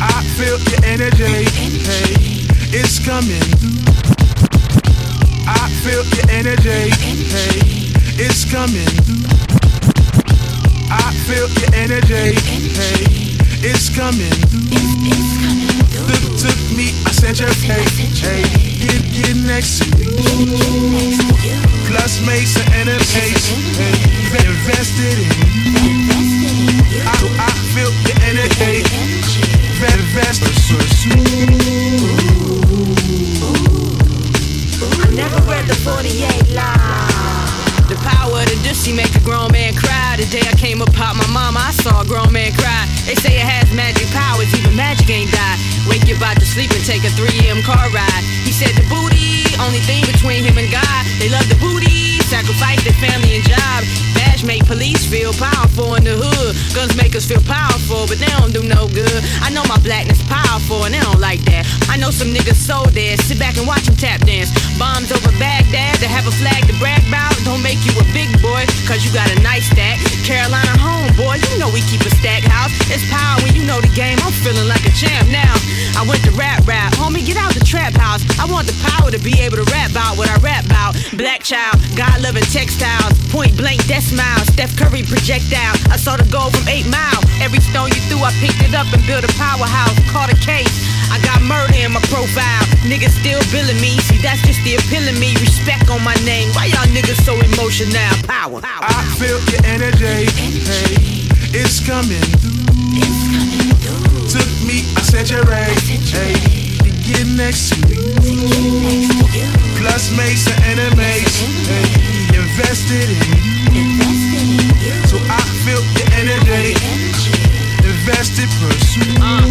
[SPEAKER 2] I feel your energy. Hey, it's coming. I feel your energy. Hey, it's coming.
[SPEAKER 26] I feel your energy. Hey, it's coming. Look, took me, I said your hey, hey, get, get next to me. Plus mates and enemies, hey, invested in. I, I feel your energy. Invest,
[SPEAKER 21] I never read the 48 line. The power of the Dussy make a grown man cry. The day I came up out my mama, I saw a grown man cry. They say it has magic powers, even magic ain't die. Wake you about to sleep and take a 3M car ride. He said the booty, only thing between him and God. They love the booty, sacrifice their family and job. Badge make police feel powerful in the hood. Guns make us feel powerful, but they don't do no good. I know my blackness powerful and they don't like that. I know some niggas so dead. Sit back and watch them tap dance. Bombs over Baghdad to have a flag to brag about. Don't make you a big boy, cause you got a nice stack. Carolina homeboy, you know we keep a stack house. It's power when you know the game. I'm feeling like a champ now. I went to rap rap. Homie, get out the trap house. I want the power to be able to rap about what I rap about. Black child, God loving textiles. Point blank, death smile. Steph Curry projectile. I saw the goal from 8 mile. Every stone you threw, I picked it up and built a powerhouse. Caught a case. I got murder in my profile. Niggas still billing me. See, that's just the appeal of me. Respect on my name. Why y'all niggas so emotional? Power. power.
[SPEAKER 26] I feel your energy. Hey, it's coming through. Took me, I said you're. Hey, to get next to me. Plus mates and enemies. Hey, invested in me. So I feel your energy. Invested pursue.
[SPEAKER 21] Uh,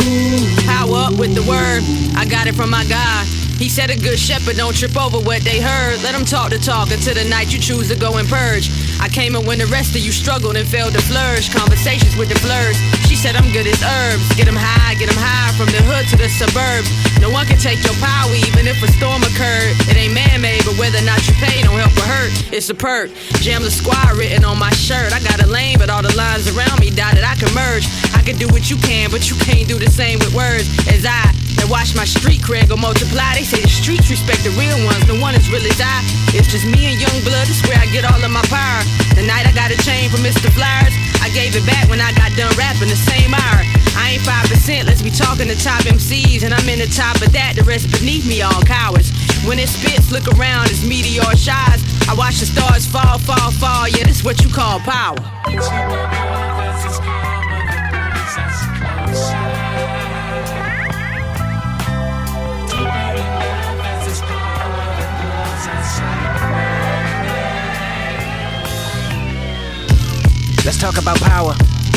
[SPEAKER 21] power up with the word. I got it from my God. He said a good shepherd don't trip over what they heard. Let them talk the talk until the night you choose to go and purge. I came in when the rest of you struggled and failed to flourish. Conversations with the blurs. She said I'm good as herbs. Get them high, get them high from the hood to the suburbs. No one can take your power even if a storm occurred. It ain't man-made, but whether or not you pay don't help or hurt. It's a perk. Jamla squad written on my shirt. I got a lane, but all the lines around me dotted. I can merge. Can do what you can, but you can't do the same with words as I. That watch my street cred go multiply. They say the streets respect the real ones. The one is really die. It's just me and young blood. That's where I get all of my power. The night I got a chain from Mr. Flyers, I gave it back when I got done rapping the same hour. I ain't five percent. Let's be talking to top MCs, and I'm in the top of that. The rest beneath me, all cowards. When it spits, look around. It's meteor shines. I watch the stars fall, fall, fall. Yeah, this what you call power.
[SPEAKER 27] Let's talk about power.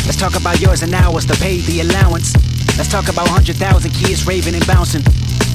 [SPEAKER 27] Let's talk about yours and ours to pay the allowance. Let's talk about 100,000 kids raving and bouncing,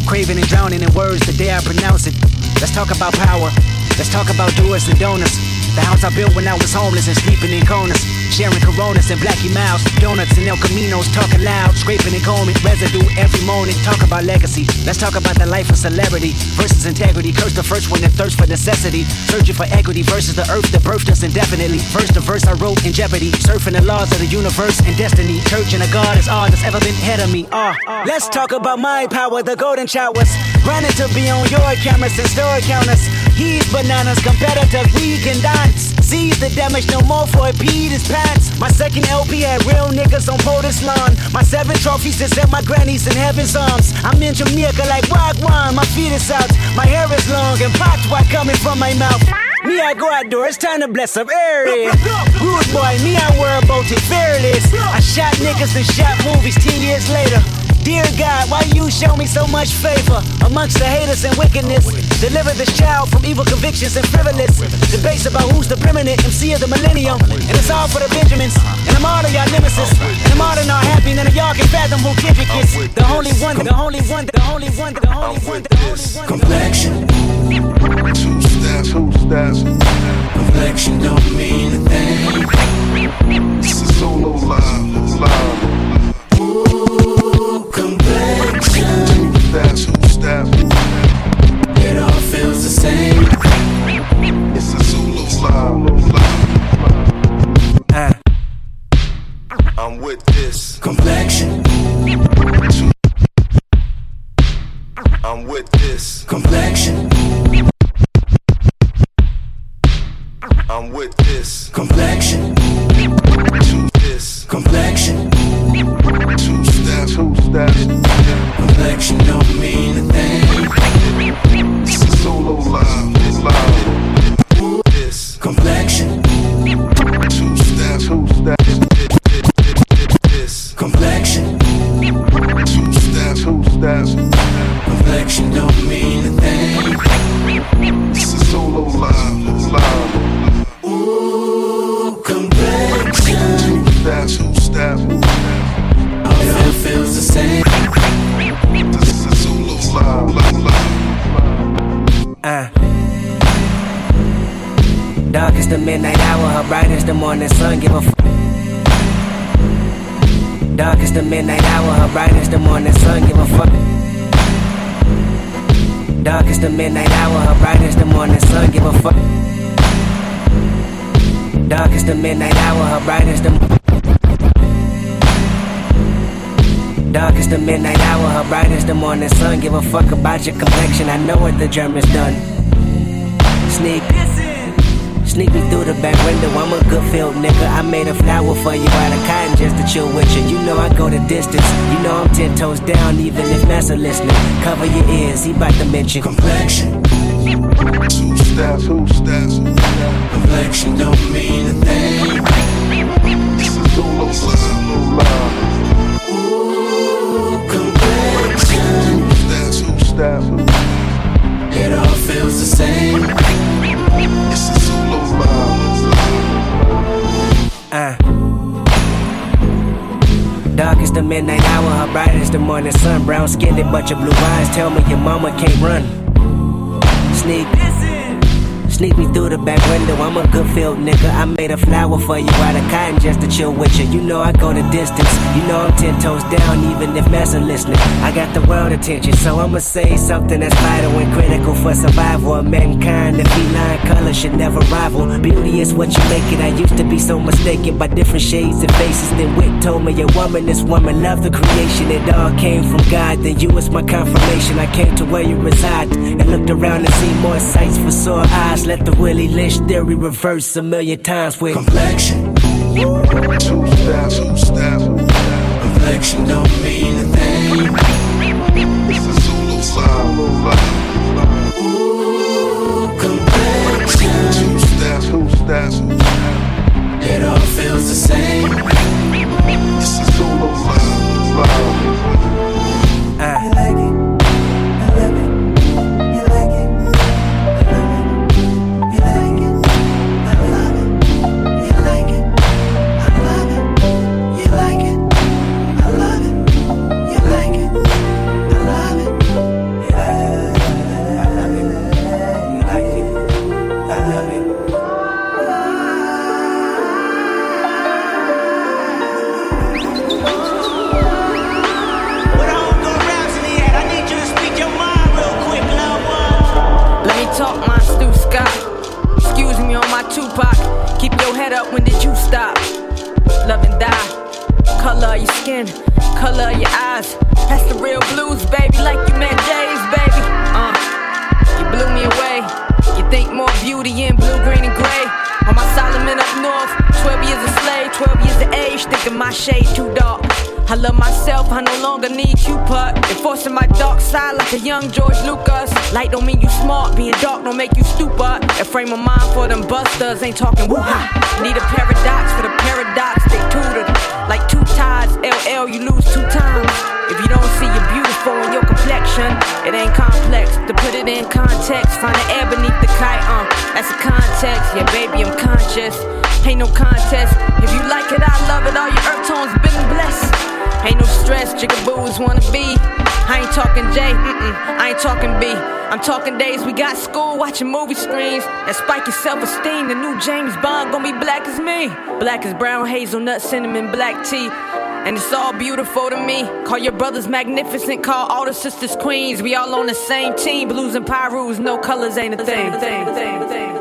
[SPEAKER 27] craving and drowning in words the day I pronounce it. Let's talk about power. Let's talk about doers and donors. The house I built when I was homeless and sleeping in corners. Sharing Coronas and Blackie Miles, donuts and El Caminos, talking loud, scraping and combing, residue every morning. Talk about legacy. Let's talk about the life of celebrity versus integrity. Curse the first one that thirst for necessity, searching for equity versus the earth that birthed us indefinitely. First the verse I wrote in jeopardy, surfing the laws of the universe and destiny. Church and a God is all that's ever been ahead of me. Ah, let's talk about my power, the golden was granted to be on your cameras and store counters. He's bananas, competitors, we can dance. Seize the damage, no more for it, Pete his pants. My second LP had real niggas on POTUS lawn. My seven trophies is at my granny's in heaven's arms. I'm in Jamaica like Wagwan, my feet is out. My hair is long and popped white coming from my mouth. Me, I go outdoors, time to bless up area. Rude boy, me, I worry about it fearless. I shot niggas and shot movies 10 years later. Dear God, why you show me so much favor amongst the haters and wickedness? Deliver this child from evil convictions and frivolous debates about who's the preeminent MC of the millennium. And it's all for the Benjamins. And I'm all of y'all nemesis. And I'm all of y'all happy. None of y'all can fathom who Kendrick is. The only one, the only one, the only one, the only one, the only one.
[SPEAKER 28] Complexion.
[SPEAKER 22] Two steps. Two steps.
[SPEAKER 28] Complexion don't mean a thing.
[SPEAKER 22] This is Zulu love. Live.
[SPEAKER 28] Uh,
[SPEAKER 22] I'm with this.
[SPEAKER 28] complexion.
[SPEAKER 22] I'm with this.
[SPEAKER 28] Complexion.
[SPEAKER 22] I'm with this.
[SPEAKER 28] Complexion.
[SPEAKER 27] Give a fuck about your complexion, I know what the German's done. Sneak. Sneak me through the back window, I'm a good field nigga. I made a flower for you out of cotton just to chill with you. You know I go the distance. You know I'm ten toes down, even if Massa listening. Cover your ears, he bout to mention
[SPEAKER 28] complexion.
[SPEAKER 22] Two steps, two steps.
[SPEAKER 28] Complexion don't mean a thing.
[SPEAKER 22] This is Zulu love, live. Steps.
[SPEAKER 28] It all feels the same.
[SPEAKER 22] This is Zulu love, live.
[SPEAKER 27] Uh. Dark is the midnight hour, her bright is the morning sun. Brown skinned but your blue eyes tell me your mama can't run. Sneak. Sneak me through the back window, I'm a good field nigga. I made a flower for you out of cotton just to chill with you. You know I go the distance, you know I'm ten toes down, even if Massa listening. I got the world attention, so I'ma say something that's vital and critical for survival of mankind. The feline color should never rival. Beauty is what you make it. I used to be so mistaken by different shades and faces. Then Wit told me a woman is woman, love the creation. It all came from God. Then you was my confirmation. I came to where you reside and looked around and see more sights for sore eyes. Let the Willie Lynch theory reverse a million times with
[SPEAKER 28] complexion.
[SPEAKER 22] Two steps, two steps.
[SPEAKER 28] Complexion don't mean a thing.
[SPEAKER 22] Is Zulu love, live.
[SPEAKER 28] Ooh, complexion.
[SPEAKER 22] Two steps, two steps.
[SPEAKER 28] It all feels the same.
[SPEAKER 21] When did you stop? Love and die. Color of your skin, color of your eyes. That's the real blues, baby, like you met Jay's, baby. Uh, you blew me away. You think more beauty in blue, green, and gray. On my Solomon Northup, 12 years a slave, 12 years of age, thinking my shade too dark. I love myself, I no longer need Cupid. Enforcing my dark side like a young George Lucas. Light don't mean you smart, being dark don't make you stupid. A frame of mind for them busters, ain't talking woo. Need a paradox for the paradox, they tutored. Like two tides, LL, you lose two times. If you don't see you're beautiful in your complexion, it ain't complex. To put it in context, find an air beneath the kite, uh, that's a context. Yeah, baby, I'm conscious. Ain't no contest. If you like it, I love it. All your earth tones been blessed. Ain't no stress, jigaboos wanna be. I ain't talking J, mm-mm, I ain't talking B. I'm talking days we got school watching movie screens. That spike your self esteem. The new James Bond gonna be black as me. Black as brown hazelnut, cinnamon, black tea. And it's all beautiful to me. Call your brothers magnificent, call all the sisters queens. We all on the same team. Blues and Pirus, no colors ain't a thing. thing, thing, thing,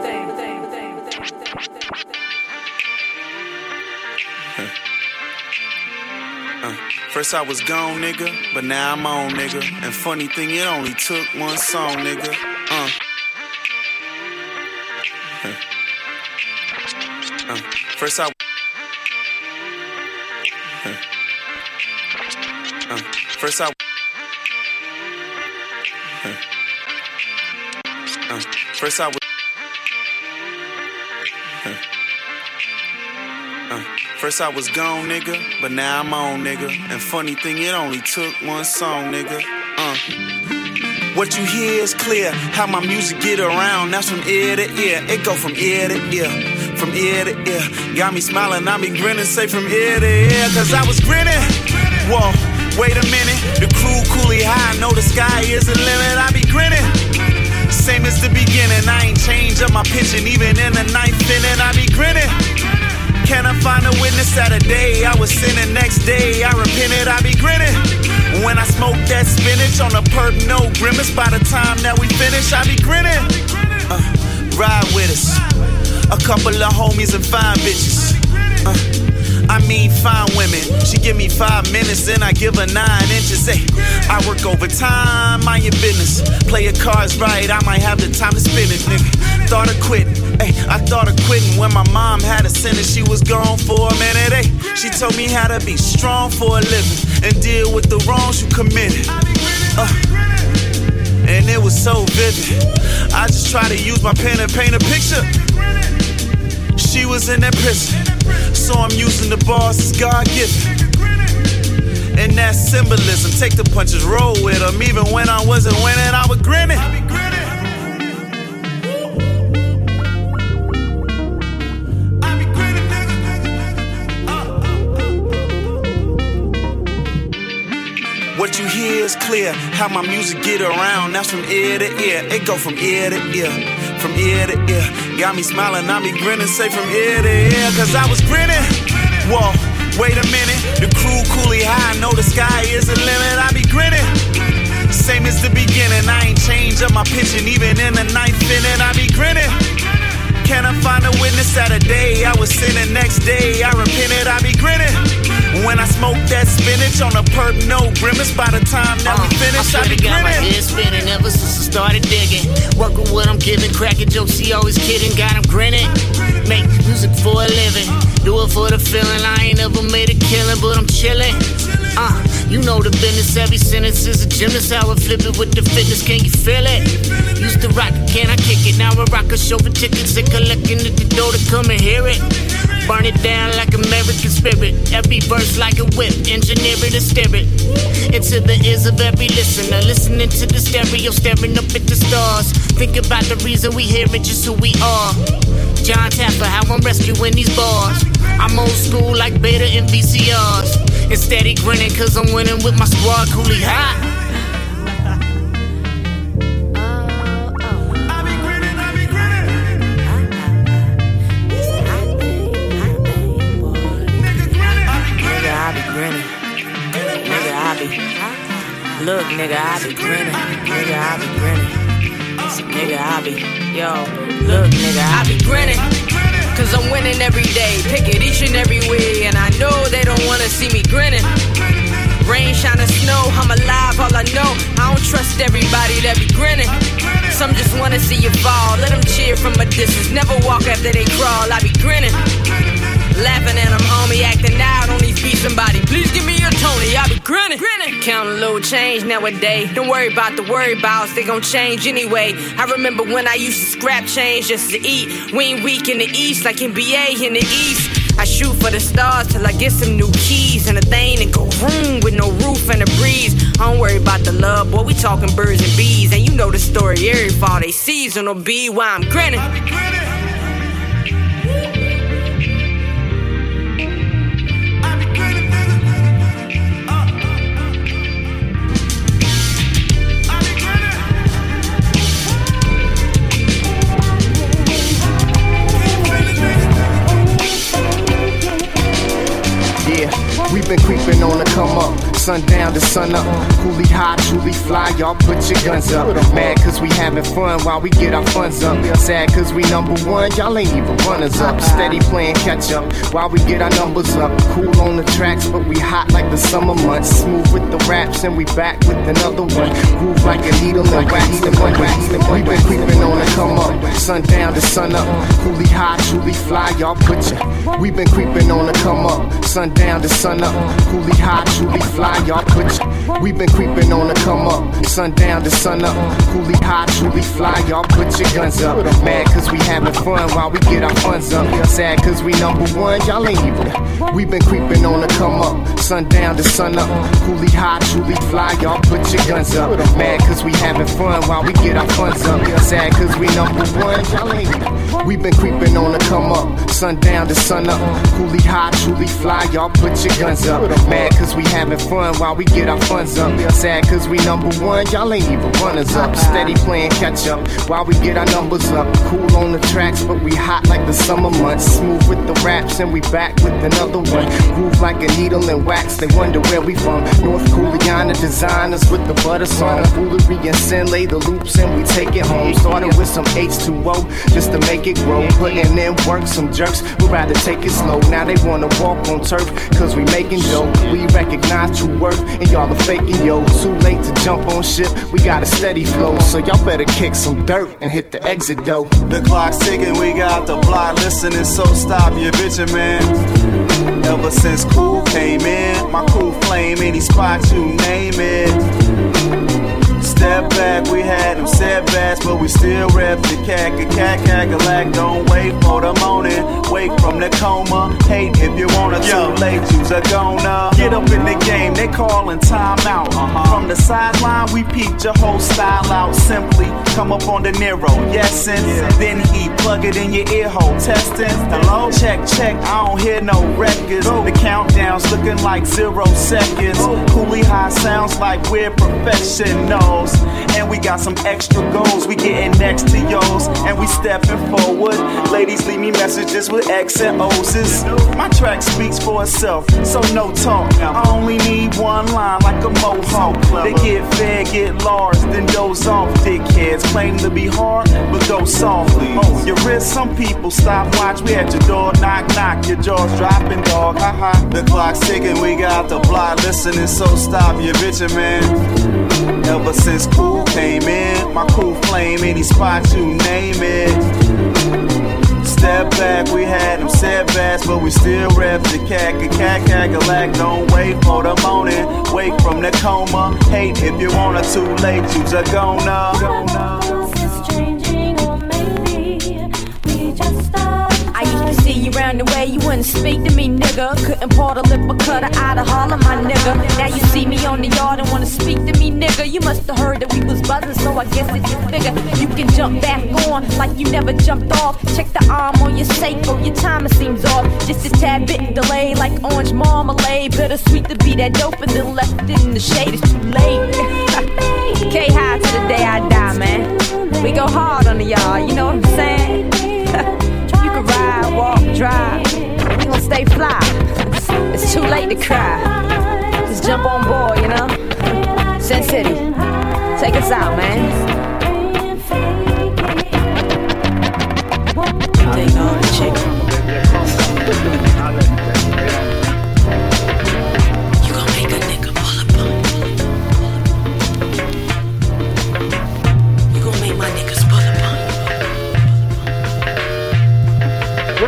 [SPEAKER 21] thing.
[SPEAKER 9] First I was gone, nigga, but now I'm on, nigga. And funny thing, it only took one song, nigga. Uh. uh. First I. Uh. first I. Uh, first I was. Uh, first I was gone, nigga, but now I'm on, nigga. And funny thing, it only took one song, nigga. Uh. What you hear is clear. How my music get around, that's from ear to ear. It go from ear to ear, from ear to ear. Got me smiling, I be grinning, say from ear to ear. Cause I was grinning. Whoa, wait a minute. The crew Kooley High, know the sky is the limit. I be grinning. Same as the beginning, I ain't changed up my pitching. Even in the ninth inning, I be grinning. Can I find a witness Saturday? I was sinning next day. I repented, I be grinning. When I smoke that spinach on a perp, no grimace. By the time that we finish, I be grinning. Uh, ride with us. A couple of homies and fine bitches. Uh, I mean, fine women. She give me five minutes, then I give her nine inches. Hey, I work overtime, mind your business. Play your cards right, I might have the time to spin it, nigga. Thought of quitting. Hey, I thought of quitting when my mom had a sentence. She was gone for a minute. Hey, she told me how to be strong for a living and deal with the wrongs you committed. Uh, and it was so vivid. I just try to use my pen and paint a picture. She was in that prison, so I'm using the bars as God given. And that symbolism, take the punches, roll with them. Even when I wasn't winning, I was grinning. What you hear is clear. How my music get around, that's from ear to ear. It go from ear to ear, from ear to ear. Got me smiling, I be grinning, say from ear to ear, cause I was grinning. Whoa, wait a minute. The crew Kooley High, I know the sky is the limit. I be grinning. Same as the beginning, I ain't changed up my pitching. Even in the ninth inning, I be grinning. Can I find a witness Saturday? I was sinning next day. I repented, I be grinning. When I smoke that spinach on a perp, no grimace. By the time that we finish, I,
[SPEAKER 29] I
[SPEAKER 9] be
[SPEAKER 29] to God, my
[SPEAKER 9] grinning.
[SPEAKER 29] head spinning ever since I started digging. Working what I'm giving, cracking jokes, he always kidding. Got him grinning. Make music for a living. Do it for the feeling. I ain't ever made a killing, but I'm chilling. Uh, you know the business. Every sentence is a gymnast. How I flip it with the fitness. Can you feel it? Used to rock it, can I kick it? Now I rock a show for tickets and collecting at the door to come and hear it. Burn it down like American spirit. Every verse like a whip. Engineer it and steer it. Into the ears of every listener. Listening to the stereo, staring up at the stars. Think about the reason we here and just who we are. John Tapper, how I'm rescuing these bars. I'm old school like beta and VCRs. And steady grinning cause I'm winning with my squad Kooley High. Nigga, I be grinning. Nigga, I be. Look, nigga, I be grinning. Nigga, I be grinning. Nigga, I be. Yo, look, nigga, I be grinning.
[SPEAKER 21] Cause I'm winning every day, pick it each and every way. And I know they don't wanna see me grinning. Rain, shine, or snow, I'm alive, all I know. I don't trust everybody that be grinning. Some just wanna see you fall, let them cheer from a distance. Never walk after they crawl, I be grinning. Laughing at them, homie, acting out beats. Somebody, please give me your Tony, I be grinning. grinning. Count a little change nowadays. Don't worry about the worry bouts, they gon' change anyway. I remember when I used to scrap change just to eat. We ain't weak in the east, like NBA in the east. I shoot for the stars till I get some new keys and a thing and go room with no roof and a breeze. I don't worry about the love, boy. We talking birds and bees, and you know the story. Every fall they seasonal be why I'm grinning.
[SPEAKER 12] Been creeping on the come up. Sundown to sun up. Kooley High, truly fly. Y'all put your guns up. Mad cause we having fun while we get our funds up. Sad cause we number one. Y'all ain't even runners up. Steady playing catch up while we get our numbers up. Cool on the tracks, but we hot like the summer months. Smooth with the raps, and we back with another one. Groove like a needle and wax and one wax. Been creeping on the come up. Sundown to sun up. Kooley High, truly fly. Y'all put your. We've been creeping on the come up. sundown to sun up. Kooley High, truly fly, y'all put your, we been creeping on the come up. Sundown to sun up. Kooley High, truly fly, y'all put your guns up. Mad cause we having fun while we get our funds up. Sad cause we number one, y'all ain't even. We been creeping on the come up. Sundown to sun up. Kooley High, truly fly, y'all put your guns up. Mad cause we having fun while we get our funds up. Sad cause we number one, y'all ain't even. We been creeping on the come up. Sundown to sun up. Kooley High, truly fly, y'all put your guns up. Mad cause we having fun while we get our funds up. Sad cause we number one, y'all ain't even runners up. Steady playing catch up while we get our numbers up. Cool on the tracks, but we hot like the summer months. Smooth with the raps, and we back with another one. Groove like a needle and wax, they wonder where we from. North Cooliana designers with the butter song. Foolery and sin, lay the loops, and we take it home. Started with some H2O just to make it grow. Putting in work, some jerks, we rather take it slow. Now they wanna walk on turf, cause we making dough. We recognize true worth, and y'all are faking yo. Too late to jump on ship, we got a steady flow. So y'all better kick some dirt and hit the exit though.
[SPEAKER 9] The clock's ticking, we got the block listening, so stop your bitching, man. Ever since Cool came in, my crew flame any spot you name it. Step back, we had them setbacks, but we still rep the cack a cackalack. Don't wait for the morning, wake from the coma. Hate if you wanna, too late, you's a gonna get up in the game. They calling time out. From the sideline, we peeped your whole style out. Simply come up on the Nero, yes, and then he plug it in your ear hole. Testing, hello, check, check. I don't hear no records. The countdown's looking like zero seconds. Kooley High sounds like we're And we got some extra goals. We getting next to yours, and we stepping forward. Ladies, leave me messages with X and O's. My track speaks for itself, so no talk. I only need one line like a mohawk. They get fed, get large, then doze off. Dickheads claim to be hard, but go softly. Oh, your wrist, some people stop watch. We at your door, knock, knock. Your jaws dropping, dog. Haha. The clock's ticking, we got the block listening, so stop your bitching, man. Ever since Cool came in, my crew flame any spot you name it. Step back, we had them setbacks, but we still rep the cack a cack cackalack. Don't wait for the morning, wake from the coma. Hate if you wanna, too late, you's a gonna.
[SPEAKER 30] Round the way, you wouldn't speak to me, nigga. Couldn't pour the lip or cut her out of Harlem, my nigga. Now you see me on the yard and wanna speak to me, nigga. You must have heard that we was buzzing, so I guess that you figure you can jump back on like you never jumped off. Check the arm on your or oh, your timer seems off. Just a tad bit delayed, like orange marmalade. Bittersweet to be that dope and then left in the shade. It's too late. K high to the day I die, man. We go hard on the yard, you know what I'm saying? can ride, walk, drive. We gon' stay fly. It's, too late to cry. Just jump on board, you know? Sin City. Take us out, man. Take all the chicks.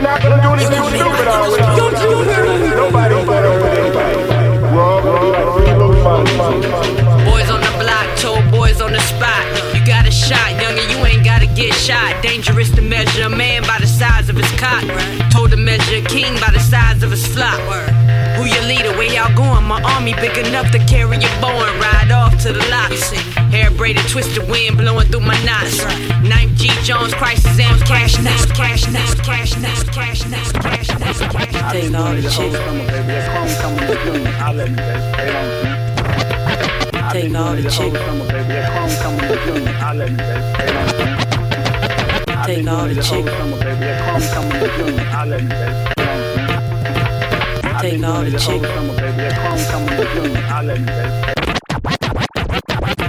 [SPEAKER 31] Not gonna do anything stupid already. Nobody better with anybody. Wrong, wrong, like three little months.
[SPEAKER 21] Boys on the block, told boys on the spot. You got a shot, youngin', you ain't gotta get shot. Dangerous to measure a man by the size of his cock. Told to measure a king by the size of his flock. Who your leader? Where y'all going? My army big enough to carry your bow and ride off to the lot. Hair braided, twisted wind blowing through my knots. Ninth G Jones, crisis and cash now, cash now, cash now, cash now, cash now, cash now.
[SPEAKER 30] Take all the chicks. Take all the chicks. Take all the chicks. Take all the chicks.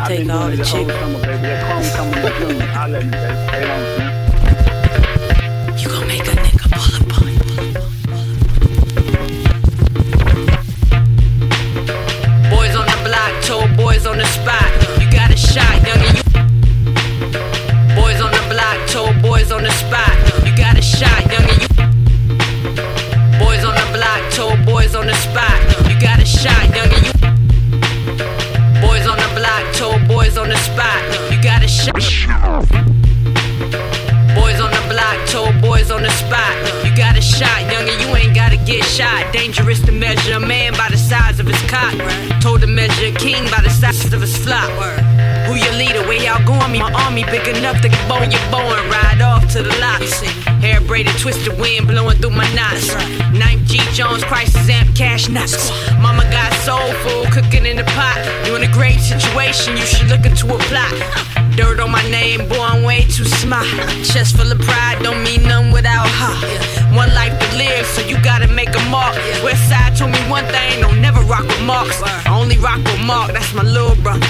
[SPEAKER 30] Take all the chicks. You gon' make a nigga pull up on
[SPEAKER 21] Boys on the block, told boys on the spot. You got a shot, youngin', you. Boys on the block, told boys on the spot. You got a shot, youngin', Boys on the spot. You got a shot, youngin', you. Boys on the block, told boys on the spot. You got a shot. Boys on the block, told boys on the spot. You got a shot, youngin', you ain't gotta get shot. Dangerous to measure a man by the size of his cock. Told to measure a king by the size of his flock. Who your leader? Where y'all going? Me, my army big enough to bone your bow and ride off to the locks. Hair braided, twisted wind blowing through my knots. Ninth G Jones, crisis amp, cash nuts. Mama got soul food cooking in the pot. You in a great situation, you should look into a plot. Dirt on my name, boy, I'm way too smart. Chest full of pride, don't mean nothing without her. One life to live, so you gotta make a mark. West side told me one thing, don't never rock with marks. I only rock with Mark, that's my little brother.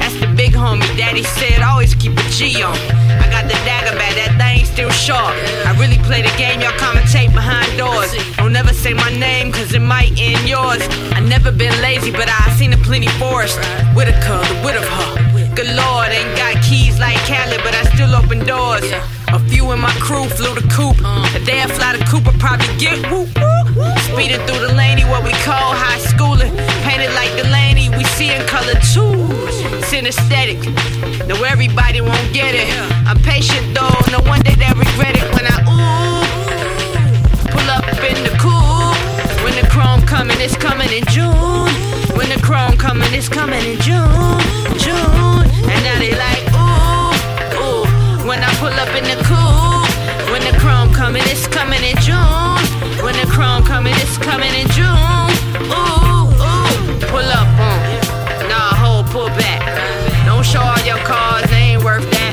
[SPEAKER 21] That's the big homie, daddy said always keep a G on. I got the dagger back, that thing still sharp. I really play the game, y'all commentate behind doors. Don't never say my name, cause it might end yours. I never been lazy, but I seen a plenty forest. Whitaker, the wit of her. Good lord, ain't got keys like Cali, but I still open doors. A few in my crew flew the coop. Uh. The day I fly the coop, Cooper, probably get whoop whoop. Speeding through the laney, what we call high schooling. Painted like Delaney, we see in color too. Synesthetic, no everybody won't get it. I'm patient though, no one day they regret it when I ooh pull up in the coupe. When the chrome coming, it's coming in June. When the chrome coming, it's coming in June, June. And now they like ooh, ooh. When I pull up in the coupe. When the chrome coming, it's coming in June. When the chrome coming, it's coming in June. Ooh, ooh. Pull up on. Nah, hold, pull back. Don't show all your cars, they ain't worth that.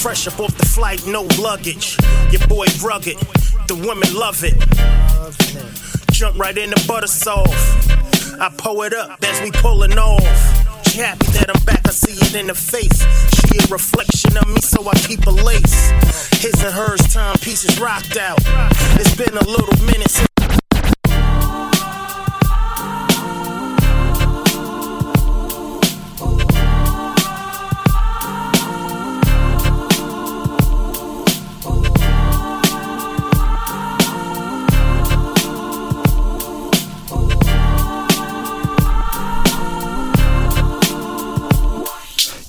[SPEAKER 32] Fresh up off the flight, no luggage. Your boy rugged, the women love it. Jump right in the butter soft. I pull it up as we pulling off. Happy that I'm back, I see it in the face. She a reflection of me, so I keep a lace. His and hers timepieces rocked out. It's been a little minute since.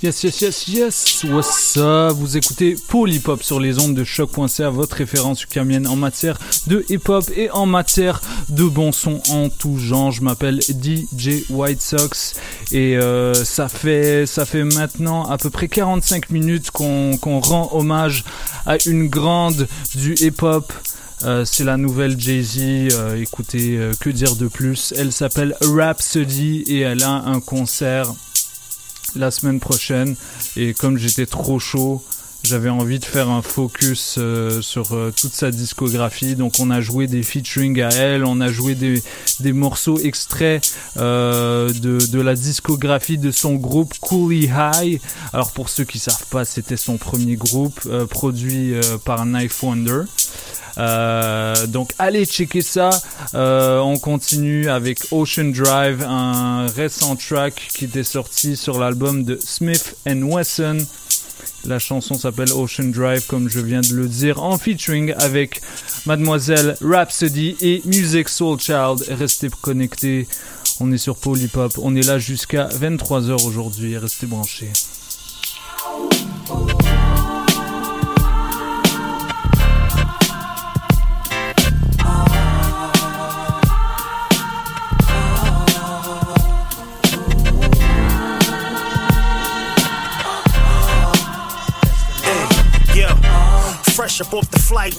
[SPEAKER 18] Yes, yes, yes, yes, what's up Vous écoutez Polypop sur les ondes de choc.ca, votre référence ukamienne en matière de hip-hop et en matière de bon son en tout genre. Je m'appelle DJ White Sox et euh, ça fait ça fait maintenant à peu près 45 minutes qu'on rend hommage à une grande du hip-hop. Euh, c'est la nouvelle Jay-Z, euh, écoutez, que dire de plus? Elle s'appelle Rhapsody et elle a un concert la semaine prochaine. Et comme j'étais trop chaud j'avais envie de faire un focus euh, sur euh, toute sa discographie donc on a joué des featuring à elle on a joué des, des morceaux extraits euh, de, de la discographie de son groupe Coolie High alors pour ceux qui savent pas c'était son premier groupe euh, produit euh, par Knife Wonder euh, donc allez checker ça. Euh, on continue avec Ocean Drive, un récent track qui était sorti sur l'album de Smith Wesson. La chanson s'appelle Ocean Drive, comme je viens de le dire, en featuring avec Mademoiselle Rhapsody et Music Soul Child. Restez connectés. On est sur Polypop. On est là jusqu'à 23h aujourd'hui. Restez branchés.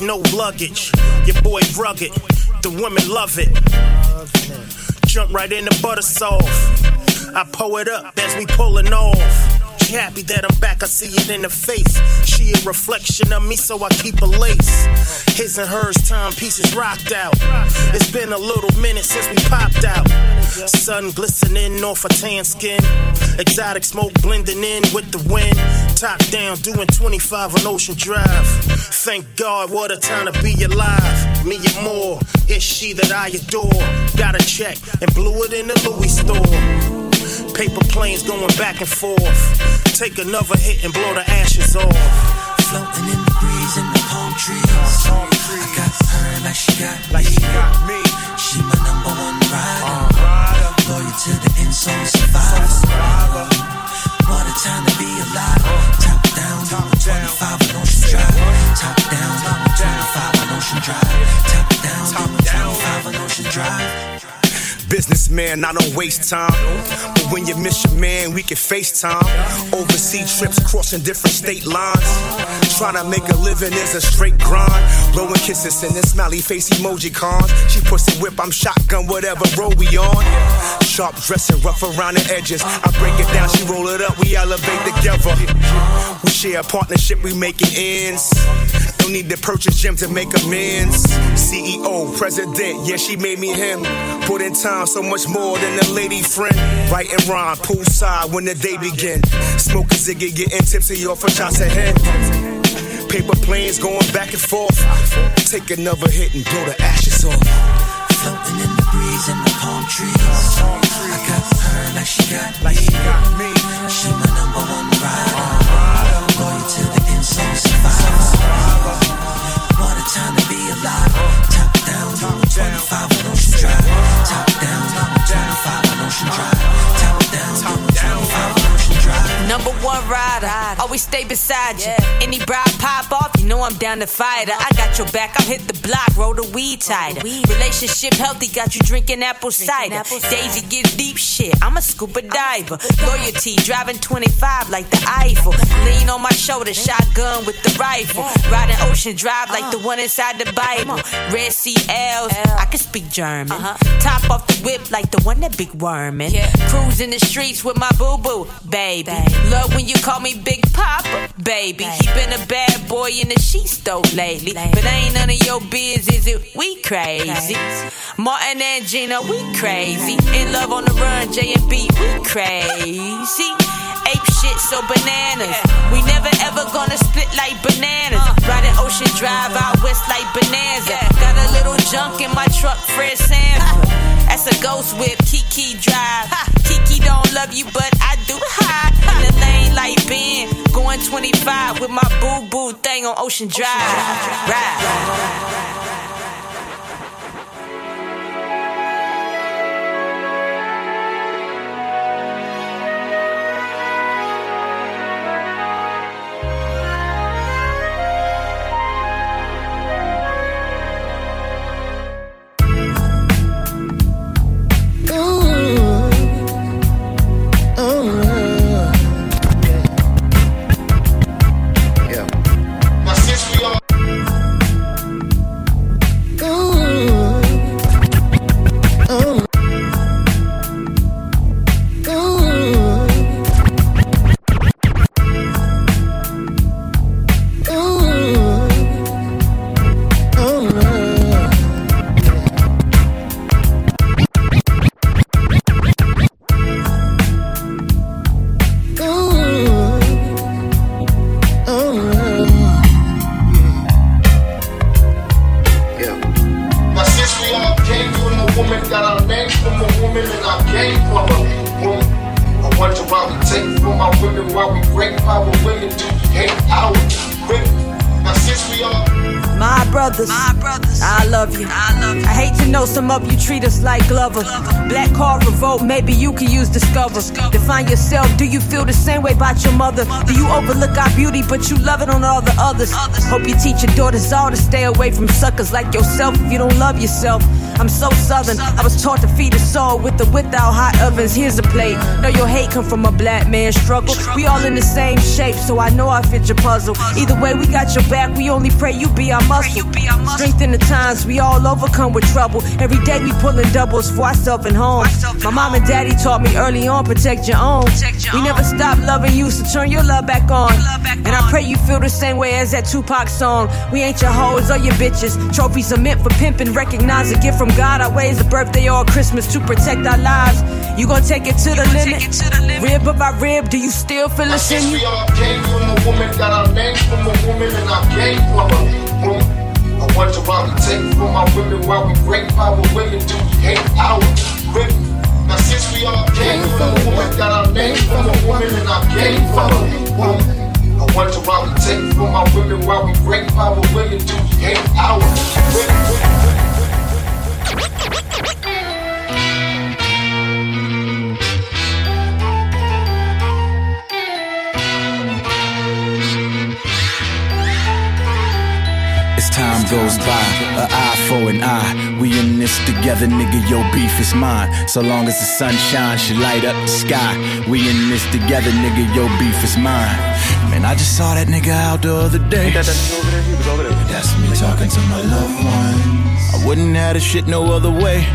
[SPEAKER 32] No luggage. Your boy rugged, the women love it. Jump right in the butter soft. I pull it up as we pulling off. Happy that I'm back, I see it in her face. She a reflection of me, so I keep a lace. His and hers timepieces rocked out. It's been a little minute since we popped out. Sun glistening off her tan skin. Exotic smoke blending in with the wind. Top down, doing 25 on Ocean Drive. Thank God, what a time to be alive. Me and more, it's she that I adore. Got a check and blew it in the Louis store. Paper planes going back and forth. Take another hit and blow the ashes off.
[SPEAKER 28] Floating in the breeze
[SPEAKER 1] in the palm trees. Palm trees. I got her like she got like me. She, got me. she my number one rider. Uh, rider. Loyal to the insole survivor. survivor. What a time to be alive. Uh, top down, top 25 on Ocean
[SPEAKER 28] Drive. Top down, top 25 on Ocean Drive. Top down, top 25 on Ocean Drive.
[SPEAKER 32] Businessman, I don't waste time. But when you miss your man, we can FaceTime. Overseas trips crossing different state lines. Trying to make a living is a straight grind. Blowing kisses in the smiley face emoji cons. She pussy whip, I'm shotgun, whatever road we on. Sharp dressing, rough around the edges. I break it down, she roll it up, we elevate together. We share a partnership, we making ends. Don't need to purchase gym to make amends. CEO, president, yeah, she made me him. Put in time, so much more than a lady friend. Right and rhyme, poolside when the day begin. Smoke a ziggy, getting tipsy off a shots ahead. Paper planes going back and forth. Take another hit and blow the ashes off.
[SPEAKER 28] Floating in the breeze in the palm trees. I got her like she got me. She my number one rider. Loyal to the end, so. What a time to be alive. Top down, 25 on Ocean Drive. Top down, 25 on Ocean Drive.
[SPEAKER 21] Number one rider, always stay beside you. Any bride pop off, you know I'm down to fight her. I got your back, I'll hit the block, roll the weed tighter. Relationship healthy, got you drinking apple cider. Daisy gets deep shit, I'm a scuba diver. Loyalty, driving 25 like the Eiffel. Lean on my shoulder, shotgun with the rifle. Riding Ocean Drive like the one inside the Bible. Red Sea L's, I can speak German. Top off the whip like the one that big wormin'. Cruising the streets with my boo boo, baby. Love when you call me Big Papa, baby. He been a bad boy in the sheets though lately. But ain't none of your biz, is it? We crazy. Martin and Gina, we crazy. In love on the run, J and B, we crazy. Ape shit, so bananas. We never ever gonna split like bananas. Riding Ocean Drive out west like Bonanza. Got a little junk in my truck, Fred Sanford. That's a ghost whip, Kiki Drive. Kiki don't love you, but I do hide. In the lane like Ben, going 25 with my boo boo thing on Ocean Drive. Ride. But you love it on all the others? others. Hope you teach your daughters all to stay away from suckers like yourself if you don't love yourself. I'm so southern. I was taught to feed a soul with or without hot ovens. Here's a plate. Know your hate come from a black man's struggle. We all in the same shape, so I know I fit your puzzle. Either way, we got your back. We only pray you be our muscle. Strength in the times we all overcome with trouble. Every day we pulling doubles for ourselves and home. My mom and daddy taught me early on protect your own. We never stop loving you, so turn your love back on. And I pray you feel the same way as that Tupac song. We ain't your hoes or your bitches. Trophies are meant for pimping. Recognize a gift from God. Our ways a birthday or Christmas to protect our lives. You gon' take it to the limit. Rib of our rib, do you still feel in you?
[SPEAKER 22] we all came from a woman, got our name from a woman, and I came from a woman. I wonder why we take from our women, why we break our women, do we hate our women? Now since we all came from a woman, got our name from a woman, and our game from a woman. I wonder why we take from our women, why we break our women, do hate women?
[SPEAKER 1] as time goes by. A eye for an eye. We in this together, nigga. Your beef is mine. So long as the sunshine should light up the sky. We in this together, nigga. Your beef is mine. Man, I just saw that nigga out the other day. That's me talking to my loved ones. I wouldn't have the shit no other way.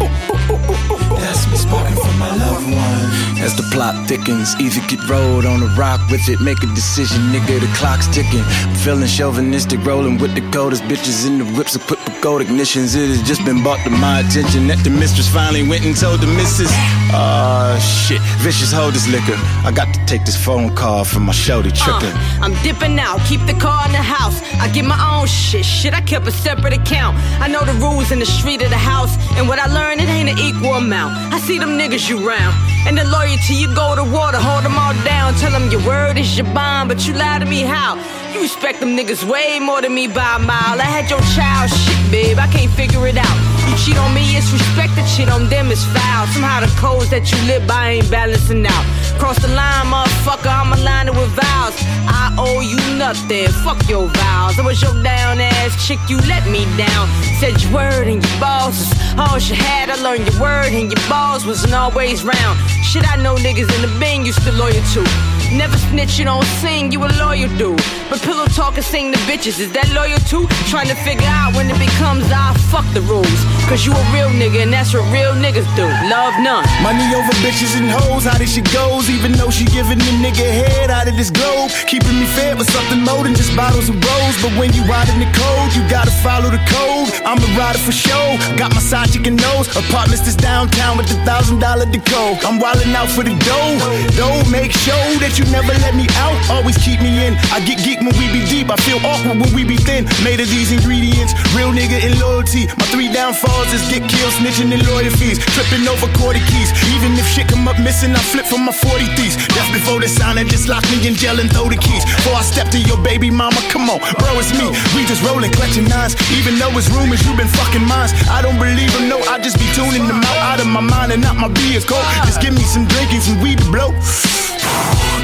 [SPEAKER 1] That's me sparking for my loved ones. As the plot thickens, either get rolled on the rock with it, make a decision, nigga. The clock's ticking. I'm feeling chauvinistic, rolling with the coldest bitches in the whips equipped with gold ignitions. It has just been brought to my attention that the mistress finally went and told the missus. Ah, shit. Vicious, hold this liquor. I got to take this phone call from my shorty tripping.
[SPEAKER 21] Uh, I'm dipping out, keep the car in the house. I get my own shit, shit, I kept a separate account. I know the rules in the street of the house, and what I learned, it ain't an equal amount. I see them niggas you round, and the loyalty you go to water, hold them all down. Tell them your word is your bond, but you lie to me how? You respect them niggas way more than me by a mile. I had your child shit, babe, I can't figure it out. You cheat on me, it's respect, the shit on them is foul. Somehow the codes that you live by ain't balancing out. Cross the line, motherfucker, I'm aligned with vows. I owe you nothing, fuck your vows. I was your down ass chick, you let me down. Said your word and your was all she had. I learned your word and your balls wasn't always round. Shit, I know niggas in the bin you still loyal to. Never snitch, you don't sing, you a loyal dude. But pillow talk and sing the bitches, is that loyal too? Trying to figure out when it becomes I fuck the rules. Cause you a real nigga and that's what real niggas do. Love none.
[SPEAKER 7] Money over bitches and hoes, how this shit goes. Even though she giving the nigga head out of this globe. Keeping me fed with something more than just bottles of rose. But when you out in the cold, you gotta follow the code. I'm a rider for show. Got my side chicken nose. Apartments that's downtown with the thousand dollar decor. I'm wildin' out for the dough. Dough, make sure that you never let me out. Always keep me in. I get geek when we be deep. I feel awkward when we be thin. Made of these ingredients. Real nigga and loyalty. My three downfalls is get killed, snitching, and lawyer fees. Tripping over quarter keys. Even if shit come up missing, I flip for my 40 thieves. That's before the sign and just lock me in jail and throw the keys. Before I step to your baby mama, come on, bro, it's me. We just rolling, clutching nines. Even though it's rumors, you been fucking mines. I don't believe them, no, I just be tuning them out, out of my mind and not my beers cold. Just give me some drinking, some weed to blow.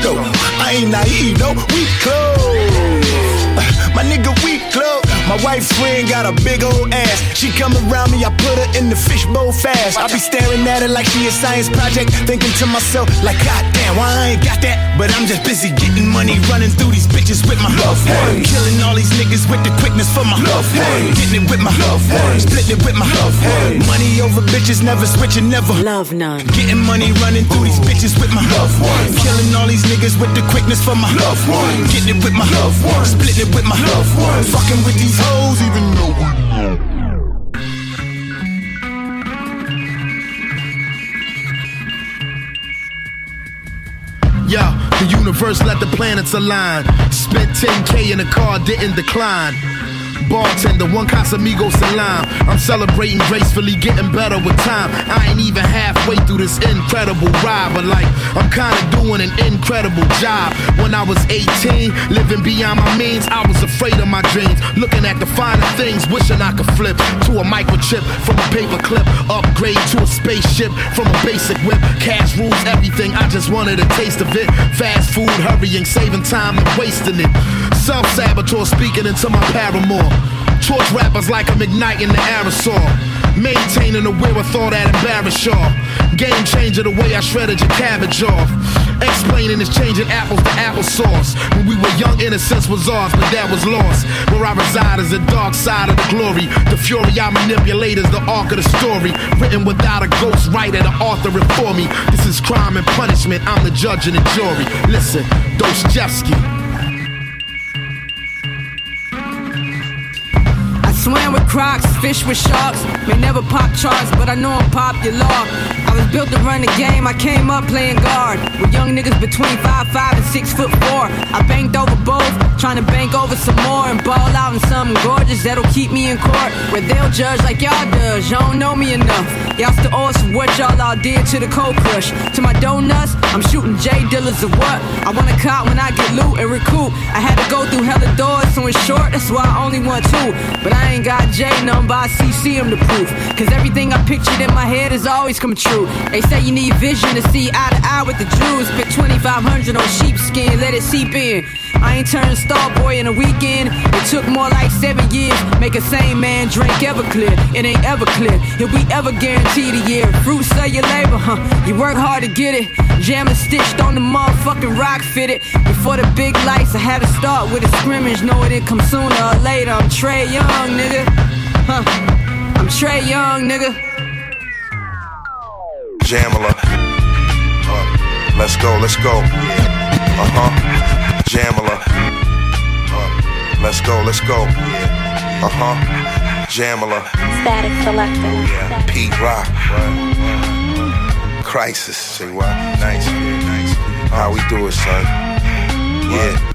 [SPEAKER 7] No, I ain't naive, no, we close. My nigga, we close. My wife's friend got a big old ass. She come around me, I put her in the fishbowl fast. I be staring at her like she a science project, thinking to myself, like, God damn, why I ain't got that? But I'm just busy getting money, running through these bitches with my love one. Killing all these niggas with the quickness for my love one. Getting it with my love one. Splitting it with my love one. Money over bitches, never switching, never.
[SPEAKER 21] Love none.
[SPEAKER 7] Getting money, running through these bitches with my love one. Killing all these niggas with the quickness for my love one. Getting it with my love one. Splitting it with my love one. Fucking with these hoes, even though we know. Yo, the universe let the planets align. Spent 10K in a car, didn't decline. Bartender, one Casamigos and lime. I'm celebrating gracefully, getting better with time. I ain't even halfway through this incredible ride, but like, I'm kinda doing an incredible job. When I was 18, living beyond my means, I was afraid of my dreams. Looking at the finer things, wishing I could flip to a microchip from a paper clip. Upgrade to a spaceship from a basic whip. Cash rules everything, I just wanted a taste of it. Fast food, hurrying, saving time and wasting it. Self saboteur speaking into my paramour. Torch rappers like I'm igniting the aerosol. Maintaining the wherewithal that embarrass y'all. Game changer the way I shredded your cabbage off. Explaining is changing apples to applesauce. When we were young, innocence was ours, but that was lost. Where I reside is the dark side of the glory. The fury I manipulate is the arc of the story. Written without a ghost writer to author it for me. This is crime and punishment. I'm the judge and the jury. Listen, Dostoevsky.
[SPEAKER 21] Swam with crocs, fish with sharks. May never pop charts, but I know I'm popular. I was built to run the game, I came up playing guard. With young niggas between 5'5 and 6 foot 4. I banked over both, trying to bank over some more and ball out in something gorgeous that'll keep me in court. Where they'll judge like y'all does, y'all don't know me enough. Y'all still owe us for what y'all all did to the cold crush. To my donuts, I'm shooting J dealers of what? I want to cop when I get loot and recoup. I had to go through hella doors, so in short, that's why I only want two. But I ain't got J number, I CC him to proof. Cause everything I pictured in my head has always come true. They say you need vision to see eye to eye with the Jews. Spent 2500 on sheepskin, let it seep in. I ain't turned star boy in a weekend. It took more like seven years. Make a same man drink Everclear. It ain't ever clear. If we ever guaranteed a year. Fruits of your labor, huh? You work hard to get it. Jamming stitched on the motherfucking rock fitted. Before the big lights, I had to start with a scrimmage. Know it come sooner or later. I'm Trae Young, nigga. Huh? I'm Trae Young, nigga.
[SPEAKER 33] Jamla. Uh, let's go, let's go. Uh huh. Jamla. Uh, let's go, let's go. Uh huh. Jamla.
[SPEAKER 34] Statik Selektah.
[SPEAKER 33] Pete Rock. Crisis. Say what? Nice. Nice. How we do it, son? Yeah.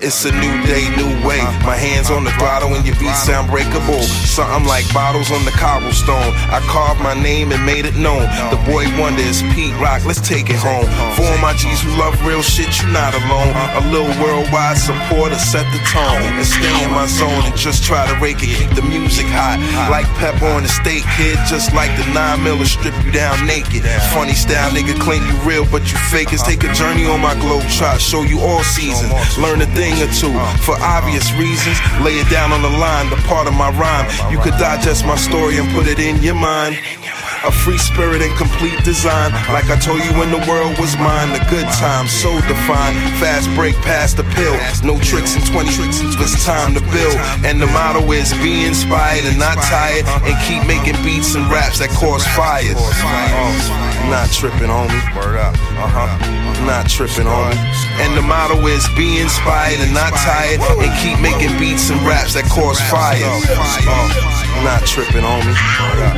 [SPEAKER 33] It's a new day, new way. My hands on the throttle and your beat sound breakable. Something like bottles on the cobblestone. I carved my name and made it known. The boy wonder is Pete Rock. Let's take it home. For my G's who love real shit, you not alone. A little worldwide support to set the tone and stay in my zone and just try to rake it. Keep the music hot like pepper on the steak, kid. Just like the nine miller strip you down naked. Funny style, nigga, claim you real, but you fake. Let's take a journey on my globe trot, show you all seasons. Learn a thing or two for obvious reasons. Lay it down on the line, the part of my rhyme. You could digest my story and put it in your mind. A free spirit and complete design. Like I told you when the world was mine. The good times so defined. Fast break past the pill. No tricks in 20 tricks. It's time to build. And the motto is be inspired and not tired. And keep making beats and raps that cause fires. Oh, not tripping, homie. Word up. Uh huh. Not tripping, homie. And the motto is be inspired and not tired. And keep making beats and raps that cause fires. Oh, not tripping, homie. Word up.